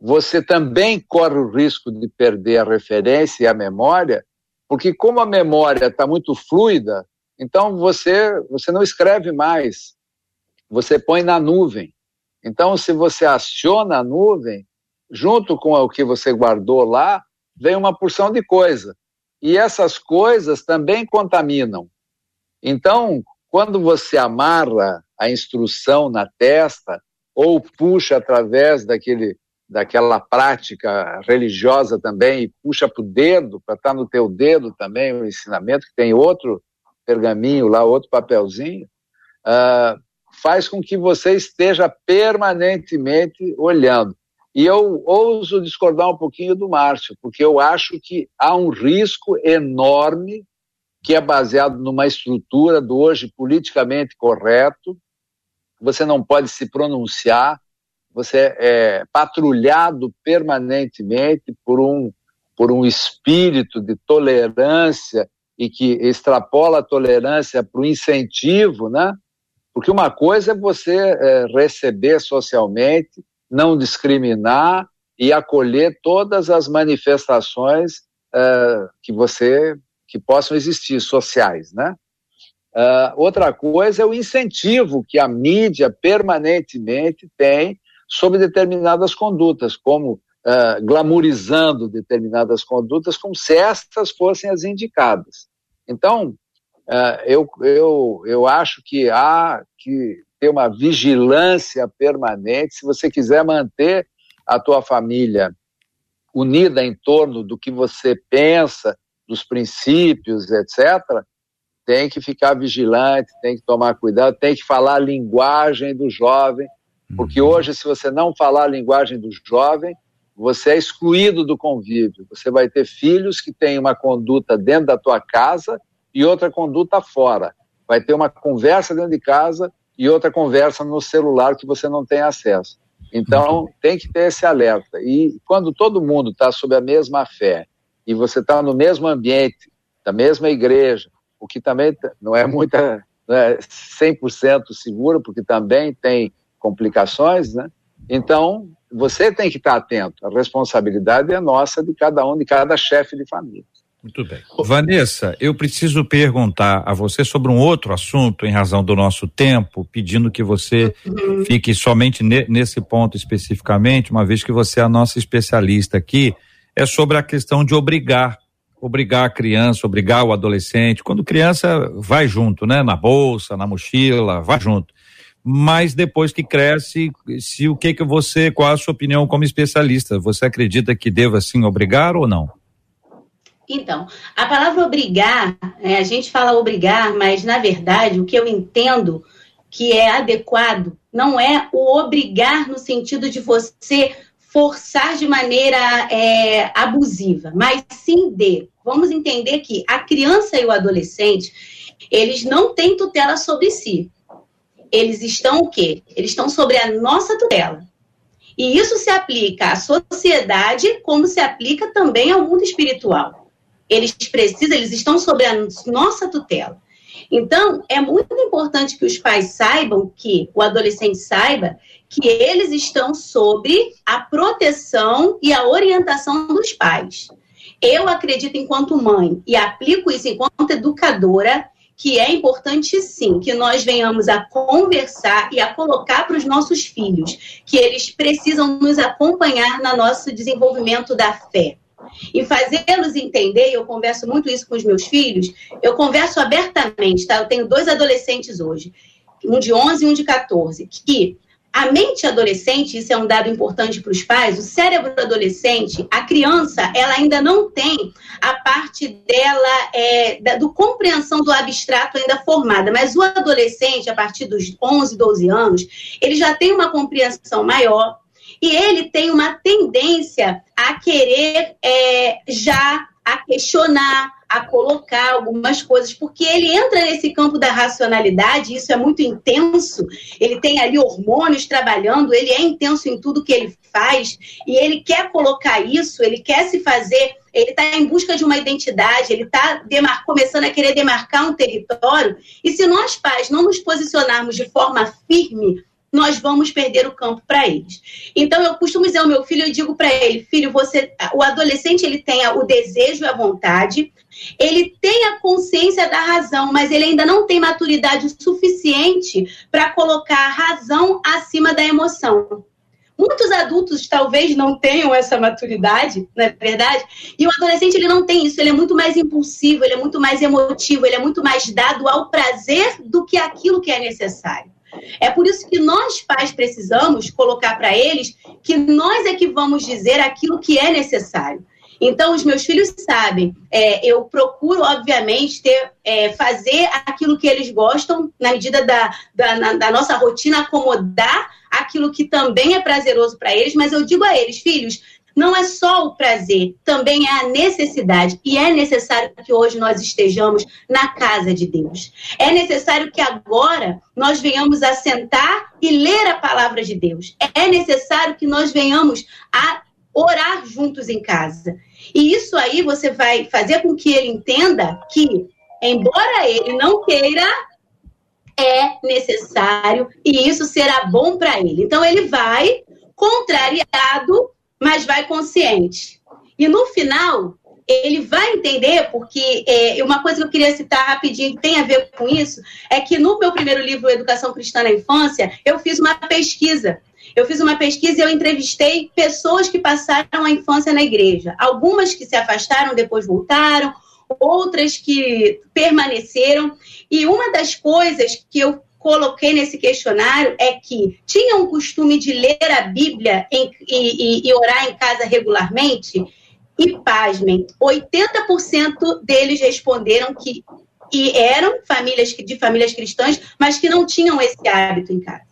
você também corre o risco de perder a referência e a memória, porque como a memória está muito fluida, então você, você não escreve mais, você põe na nuvem. Então, se você aciona a nuvem, junto com o que você guardou lá, vem uma porção de coisa. E essas coisas também contaminam. Então, quando você amarra a instrução na testa, ou puxa através daquele, daquela prática religiosa também, e puxa para o dedo, para estar tá no teu dedo também o ensinamento, que tem outro pergaminho lá, outro papelzinho, uh, faz com que você esteja permanentemente olhando. E eu ouso discordar um pouquinho do Márcio, porque eu acho que há um risco enorme que é baseado numa estrutura do hoje politicamente correto. Você não pode se pronunciar, você é patrulhado permanentemente por um, por um espírito de tolerância e que extrapola a tolerância para o incentivo, né? Porque uma coisa é você é, receber socialmente, não discriminar e acolher todas as manifestações é, que você que possam existir sociais, né? Uh, outra coisa é o incentivo que a mídia permanentemente tem sobre determinadas condutas, como uh, glamourizando determinadas condutas, como se estas fossem as indicadas. Então, uh, eu, eu, eu acho que há que ter uma vigilância permanente, se você quiser manter a tua família unida em torno do que você pensa, dos princípios, etc., tem que ficar vigilante, tem que tomar cuidado, tem que falar a linguagem do jovem, porque uhum. hoje, se você não falar a linguagem do jovem, você é excluído do convívio. Você vai ter filhos que têm uma conduta dentro da tua casa e outra conduta fora. Vai ter uma conversa dentro de casa e outra conversa no celular que você não tem acesso. Então, uhum. tem que ter esse alerta. E quando todo mundo está sob a mesma fé e você está no mesmo ambiente, da mesma igreja, o que também não é muita, não é 100% seguro, porque também tem complicações, né? Então, você tem que estar atento. A responsabilidade é nossa de cada um, de cada chefe de família. Muito bem. Vanessa, eu preciso perguntar a você sobre um outro assunto em razão do nosso tempo, pedindo que você uhum. fique somente ne, nesse ponto especificamente, uma vez que você é a nossa especialista aqui é sobre a questão de obrigar, obrigar a criança, obrigar o adolescente. Quando criança vai junto, né? Na bolsa, na mochila, vai junto. Mas depois que cresce, se o que que você, qual a sua opinião como especialista? Você acredita que deva sim obrigar ou não? Então, a palavra obrigar, é, a gente fala obrigar, mas na verdade o que eu entendo que é adequado não é o obrigar no sentido de você forçar de maneira é, abusiva, mas sim de. Vamos entender que a criança e o adolescente, eles não têm tutela sobre si. Eles estão o quê? Eles estão sobre a nossa tutela. E isso se aplica à sociedade, como se aplica também ao mundo espiritual. Eles precisam, eles estão sobre a nossa tutela. Então, é muito importante que os pais saibam que o adolescente saiba que eles estão sob a proteção e a orientação dos pais. Eu acredito, enquanto mãe, e aplico isso enquanto educadora, que é importante sim que nós venhamos a conversar e a colocar para os nossos filhos que eles precisam nos acompanhar no nosso desenvolvimento da fé. E fazê-los entender, eu converso muito isso com os meus filhos, eu converso abertamente, tá? Eu tenho dois adolescentes hoje, um de 11 e um de 14, que a mente adolescente, isso é um dado importante para os pais, o cérebro adolescente, a criança, ela ainda não tem a parte dela, é, da, do compreensão do abstrato ainda formada, mas o adolescente, a partir dos 11, 12 anos, ele já tem uma compreensão maior, e ele tem uma tendência a querer é, já a questionar, a colocar algumas coisas, porque ele entra nesse campo da racionalidade, isso é muito intenso, ele tem ali hormônios trabalhando, ele é intenso em tudo que ele faz, e ele quer colocar isso, ele quer se fazer, ele está em busca de uma identidade, ele está começando a querer demarcar um território, e se nós pais não nos posicionarmos de forma firme nós vamos perder o campo para eles. Então eu costumo dizer ao meu filho, eu digo para ele, filho, você, o adolescente ele tem o desejo e a vontade, ele tem a consciência da razão, mas ele ainda não tem maturidade suficiente para colocar a razão acima da emoção. Muitos adultos talvez não tenham essa maturidade, não é verdade? E o adolescente ele não tem isso, ele é muito mais impulsivo, ele é muito mais emotivo, ele é muito mais dado ao prazer do que aquilo que é necessário. É por isso que nós, pais, precisamos colocar para eles que nós é que vamos dizer aquilo que é necessário. Então, os meus filhos sabem, é, eu procuro, obviamente, ter, é, fazer aquilo que eles gostam, na medida da, da, na, da nossa rotina, acomodar aquilo que também é prazeroso para eles, mas eu digo a eles, filhos, não é só o prazer, também é a necessidade. E é necessário que hoje nós estejamos na casa de Deus. É necessário que agora nós venhamos a sentar e ler a palavra de Deus. É necessário que nós venhamos a orar juntos em casa. E isso aí você vai fazer com que ele entenda que, embora ele não queira, é necessário e isso será bom para ele. Então ele vai contrariado, mas vai consciente. E no final, ele vai entender, porque é, uma coisa que eu queria citar rapidinho, que tem a ver com isso, é que no meu primeiro livro, Educação Cristã na Infância, eu fiz uma pesquisa eu fiz uma pesquisa e eu entrevistei pessoas que passaram a infância na igreja. Algumas que se afastaram, depois voltaram, outras que permaneceram. E uma das coisas que eu coloquei nesse questionário é que tinham o costume de ler a Bíblia em, e, e, e orar em casa regularmente. E, pasmem, 80% deles responderam que e eram famílias de famílias cristãs, mas que não tinham esse hábito em casa.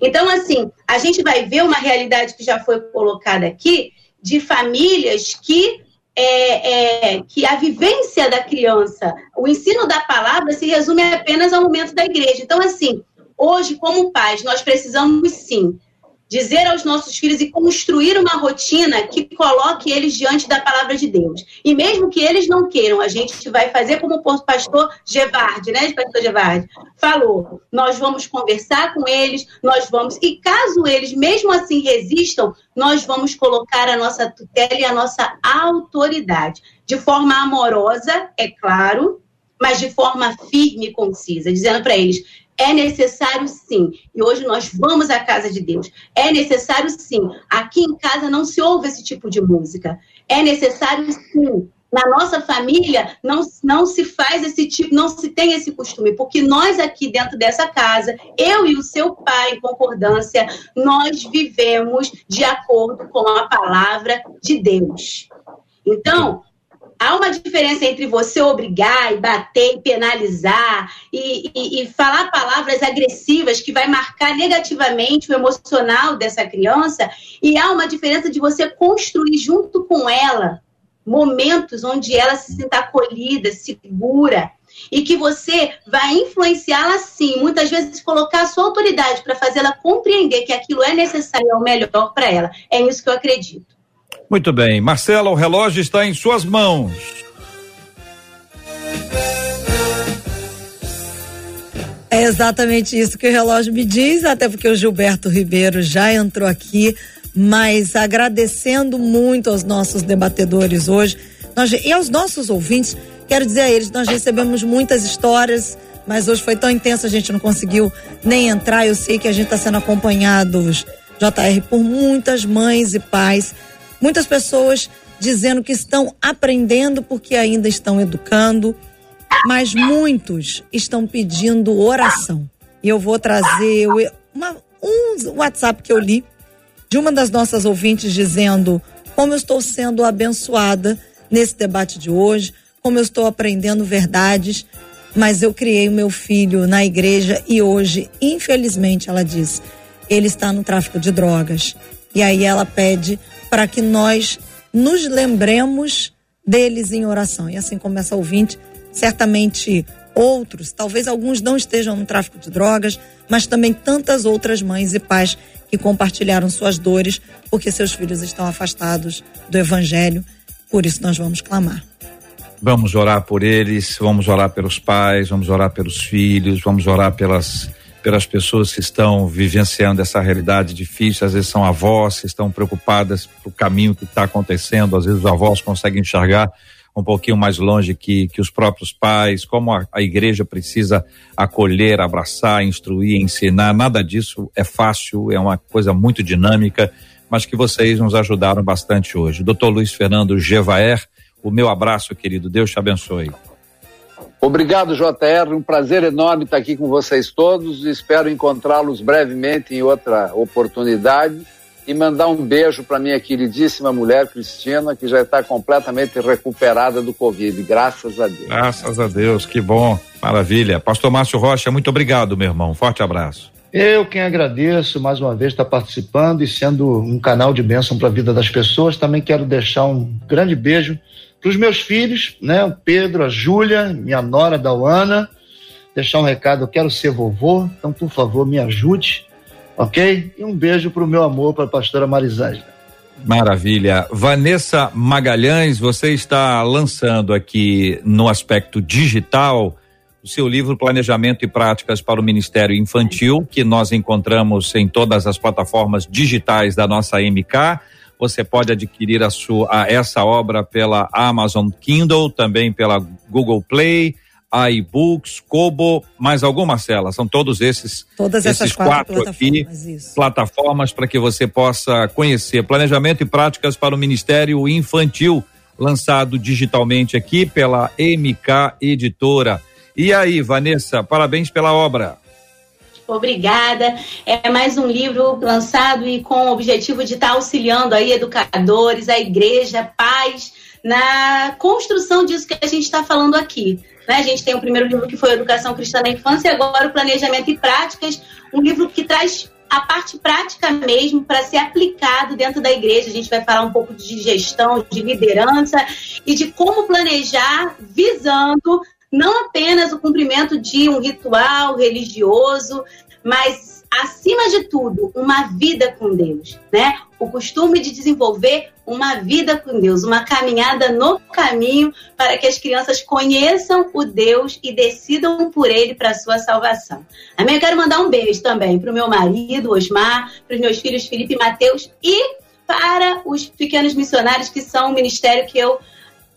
Então, assim, a gente vai ver uma realidade que já foi colocada aqui de famílias que é, é, que a vivência da criança, o ensino da palavra se resume apenas ao momento da igreja. Então, assim, hoje, como pais, nós precisamos sim dizer aos nossos filhos e construir uma rotina que coloque eles diante da palavra de Deus. E mesmo que eles não queiram, a gente vai fazer como o pastor Gevard, né, pastor Gevard, falou. Nós vamos conversar com eles, nós vamos, e caso eles mesmo assim resistam, nós vamos colocar a nossa tutela e a nossa autoridade, de forma amorosa, é claro, mas de forma firme e concisa, dizendo para eles: é necessário sim. E hoje nós vamos à casa de Deus. É necessário sim. Aqui em casa não se ouve esse tipo de música. É necessário sim. Na nossa família não, não se faz esse tipo, não se tem esse costume, porque nós aqui dentro dessa casa, eu e o seu pai, em concordância, nós vivemos de acordo com a palavra de Deus. Então, Há uma diferença entre você obrigar e bater e penalizar e, e, e, falar palavras agressivas que vai marcar negativamente o emocional dessa criança, e há uma diferença de você construir junto com ela momentos onde ela se sinta acolhida, segura, e que você vai influenciá-la sim, muitas vezes colocar a sua autoridade para fazê-la compreender que aquilo é necessário, é o melhor para ela. É nisso que eu acredito. Muito bem. Marcela, o relógio está em suas mãos. É exatamente isso que o relógio me diz, até porque o Gilberto Ribeiro já entrou aqui, mas agradecendo muito aos nossos debatedores hoje nós, e aos nossos ouvintes, quero dizer a eles, nós recebemos muitas histórias, mas hoje foi tão intenso, a gente não conseguiu nem entrar. Eu sei que a gente está sendo acompanhados, JR, por muitas mães e pais Muitas pessoas dizendo que estão aprendendo porque ainda estão educando, mas muitos estão pedindo oração. E eu vou trazer uma, um WhatsApp que eu li de uma das nossas ouvintes dizendo como eu estou sendo abençoada nesse debate de hoje, como eu estou aprendendo verdades, mas eu criei o meu filho na igreja e hoje, infelizmente, ela diz, ele está no tráfico de drogas. E aí ela pede para que nós nos lembremos deles em oração. E assim como essa ouvinte, certamente outros, talvez alguns não estejam no tráfico de drogas, mas também tantas outras mães e pais que compartilharam suas dores porque seus filhos estão afastados do evangelho. Por isso nós vamos clamar. Vamos orar por eles, vamos orar pelos pais, vamos orar pelos filhos, vamos orar pelas pelas pessoas que estão vivenciando essa realidade difícil, às vezes são avós que estão preocupadas com o caminho que está acontecendo, às vezes os avós conseguem enxergar um pouquinho mais longe que, que os próprios pais, como a, a igreja precisa acolher, abraçar, instruir, ensinar, nada disso é fácil, é uma coisa muito dinâmica, mas que vocês nos ajudaram bastante hoje. Doutor Luiz Fernando Gevaer, o meu abraço, querido, Deus te abençoe. Obrigado, JR. Um prazer enorme estar aqui com vocês todos. Espero encontrá-los brevemente em outra oportunidade e mandar um beijo para minha queridíssima mulher Cristina, que já está completamente recuperada do Covid, graças a Deus. Graças a Deus, que bom, maravilha. Pastor Márcio Rocha, muito obrigado, meu irmão. Forte abraço. Eu quem agradeço mais uma vez estar participando e sendo um canal de bênção para a vida das pessoas. Também quero deixar um grande beijo para os meus filhos, né? O Pedro, a Júlia, minha nora Dauana. Deixar um recado, eu quero ser vovô, então por favor me ajude, ok? E um beijo para o meu amor, para a pastora Marisagem. Maravilha. Vanessa Magalhães, você está lançando aqui no aspecto digital o seu livro Planejamento e Práticas para o Ministério Infantil, que nós encontramos em todas as plataformas digitais da nossa MK. Você pode adquirir a sua a, essa obra pela Amazon Kindle, também pela Google Play, iBooks, Kobo, mais alguma Marcela? São todos esses Todas esses essas quatro, quatro plataformas, aqui, plataformas para que você possa conhecer planejamento e práticas para o Ministério Infantil, lançado digitalmente aqui pela MK Editora. E aí, Vanessa, parabéns pela obra. Obrigada. É mais um livro lançado e com o objetivo de estar auxiliando aí educadores, a igreja, pais, na construção disso que a gente está falando aqui. Né? A gente tem o primeiro livro que foi Educação Cristã na Infância e agora o Planejamento e Práticas, um livro que traz a parte prática mesmo para ser aplicado dentro da igreja. A gente vai falar um pouco de gestão, de liderança e de como planejar visando não apenas o cumprimento de um ritual religioso, mas acima de tudo, uma vida com Deus, né? O costume de desenvolver uma vida com Deus, uma caminhada no caminho para que as crianças conheçam o Deus e decidam por ele para sua salvação. Amém? Eu quero mandar um beijo também para o meu marido, Osmar, para os meus filhos Felipe e Mateus e para os pequenos missionários que são um ministério que eu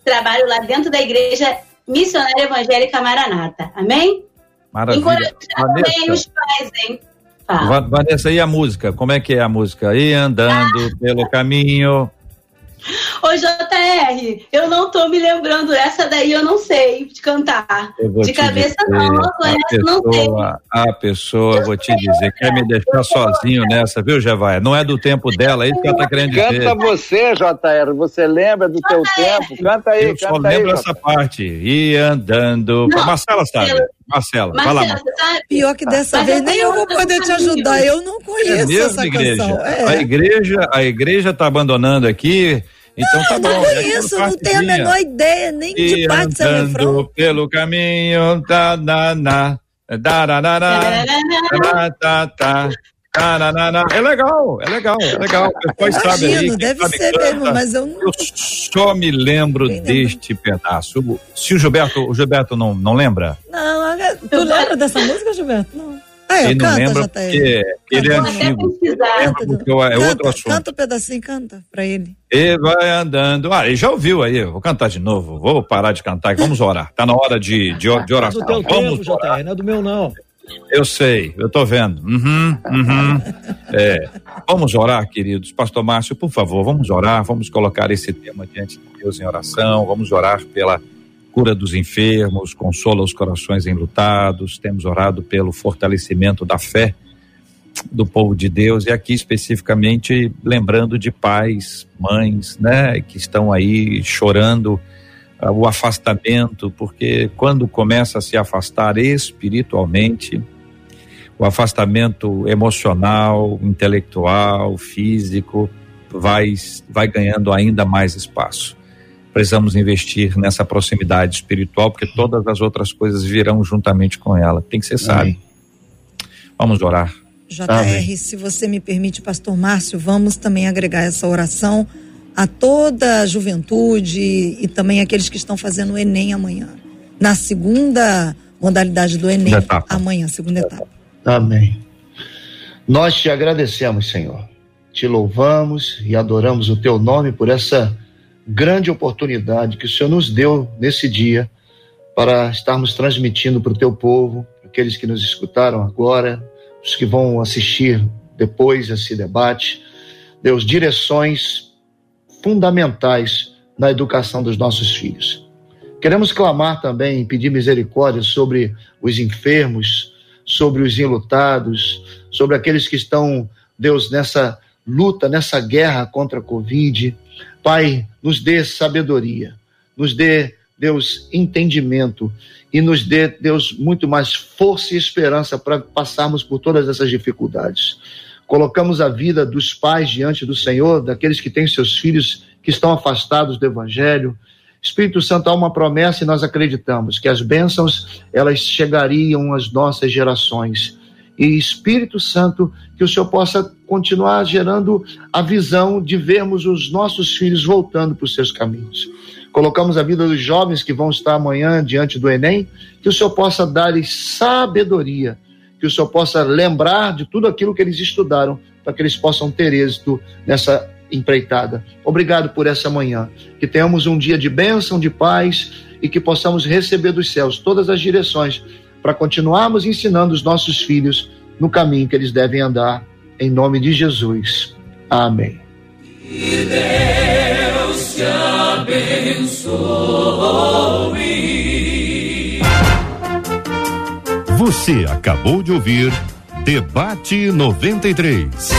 trabalho lá dentro da igreja Missionária Evangélica Maranata. Amém? Maravilha. Encorajar também os pais, hein? Fala. Vanessa, e a música? Como é que é a música? E andando ah. pelo caminho. Ô JR, eu não tô me lembrando, essa daí eu não sei de cantar. De cabeça dizer, não, não conheço, pessoa, não sei. A pessoa, eu vou te dizer, quer me deixar sozinho nessa, viu, Jevaia? Não é do tempo dela, é isso que ela tá querendo dizer. Canta você, JR, você lembra do teu tempo? Canta aí, eu canta só lembro essa parte. E andando. Não, Marcela sabe. Marcela, Marcela, fala mais. Pior que dessa Mas vez nem eu vou poder te ajudar, eu não conheço é mesmo, essa igreja. canção. É. A igreja, a igreja tá abandonando aqui então não, tá bom. Não conheço, não tenho a menor ideia, nem e de parte seu refrão. pelo caminho, tá, na, na, da, da, da, da, tá, tá. É legal, é legal, é legal. Depois Imagino, sabe aí, deve sabe ser canta. mesmo, mas eu não. Eu só me lembro Bem deste pedaço. Se o Gilberto, o Gilberto não, não lembra? Não, tu lembra dessa música, Gilberto? Não. Ah, ele não lembra porque ele é antigo. Lembra porque é canta, outro assunto. Canta um pedacinho, canta pra ele. E vai andando. Ah, ele já ouviu aí, vou cantar de novo. Vou parar de cantar e vamos orar. Tá na hora de, de, de oração. É do teu vamos tempo, orar. JR, não é do meu não. Eu sei, eu tô vendo. Uhum, uhum. É, vamos orar, queridos. Pastor Márcio, por favor, vamos orar, vamos colocar esse tema diante de Deus em oração, vamos orar pela cura dos enfermos, consola os corações enlutados. Temos orado pelo fortalecimento da fé do povo de Deus e aqui especificamente lembrando de pais, mães, né, que estão aí chorando uh, o afastamento, porque quando começa a se afastar espiritualmente, o afastamento emocional, intelectual, físico vai vai ganhando ainda mais espaço precisamos investir nessa proximidade espiritual, porque todas as outras coisas virão juntamente com ela. Tem que ser sábio. Vamos orar. JR, Amém. se você me permite, Pastor Márcio, vamos também agregar essa oração a toda a juventude e também aqueles que estão fazendo o Enem amanhã. Na segunda modalidade do Enem, amanhã, segunda etapa. Amém. Nós te agradecemos, Senhor. Te louvamos e adoramos o teu nome por essa grande oportunidade que o Senhor nos deu nesse dia para estarmos transmitindo para o teu povo, aqueles que nos escutaram agora, os que vão assistir depois esse debate. Deus, direções fundamentais na educação dos nossos filhos. Queremos clamar também, pedir misericórdia sobre os enfermos, sobre os enlutados, sobre aqueles que estão, Deus, nessa luta, nessa guerra contra a Covid. Pai, nos dê sabedoria, nos dê, Deus, entendimento e nos dê, Deus, muito mais força e esperança para passarmos por todas essas dificuldades. Colocamos a vida dos pais diante do Senhor, daqueles que têm seus filhos que estão afastados do Evangelho. Espírito Santo, há uma promessa e nós acreditamos que as bênçãos elas chegariam às nossas gerações. E Espírito Santo, que o Senhor possa continuar gerando a visão de vermos os nossos filhos voltando para os seus caminhos. Colocamos a vida dos jovens que vão estar amanhã diante do Enem, que o Senhor possa dar-lhes sabedoria, que o Senhor possa lembrar de tudo aquilo que eles estudaram, para que eles possam ter êxito nessa empreitada. Obrigado por essa manhã. Que tenhamos um dia de bênção, de paz e que possamos receber dos céus todas as direções para continuarmos ensinando os nossos filhos no caminho que eles devem andar. Em nome de Jesus. Amém. Que Deus te abençoe. Você acabou de ouvir Debate 93.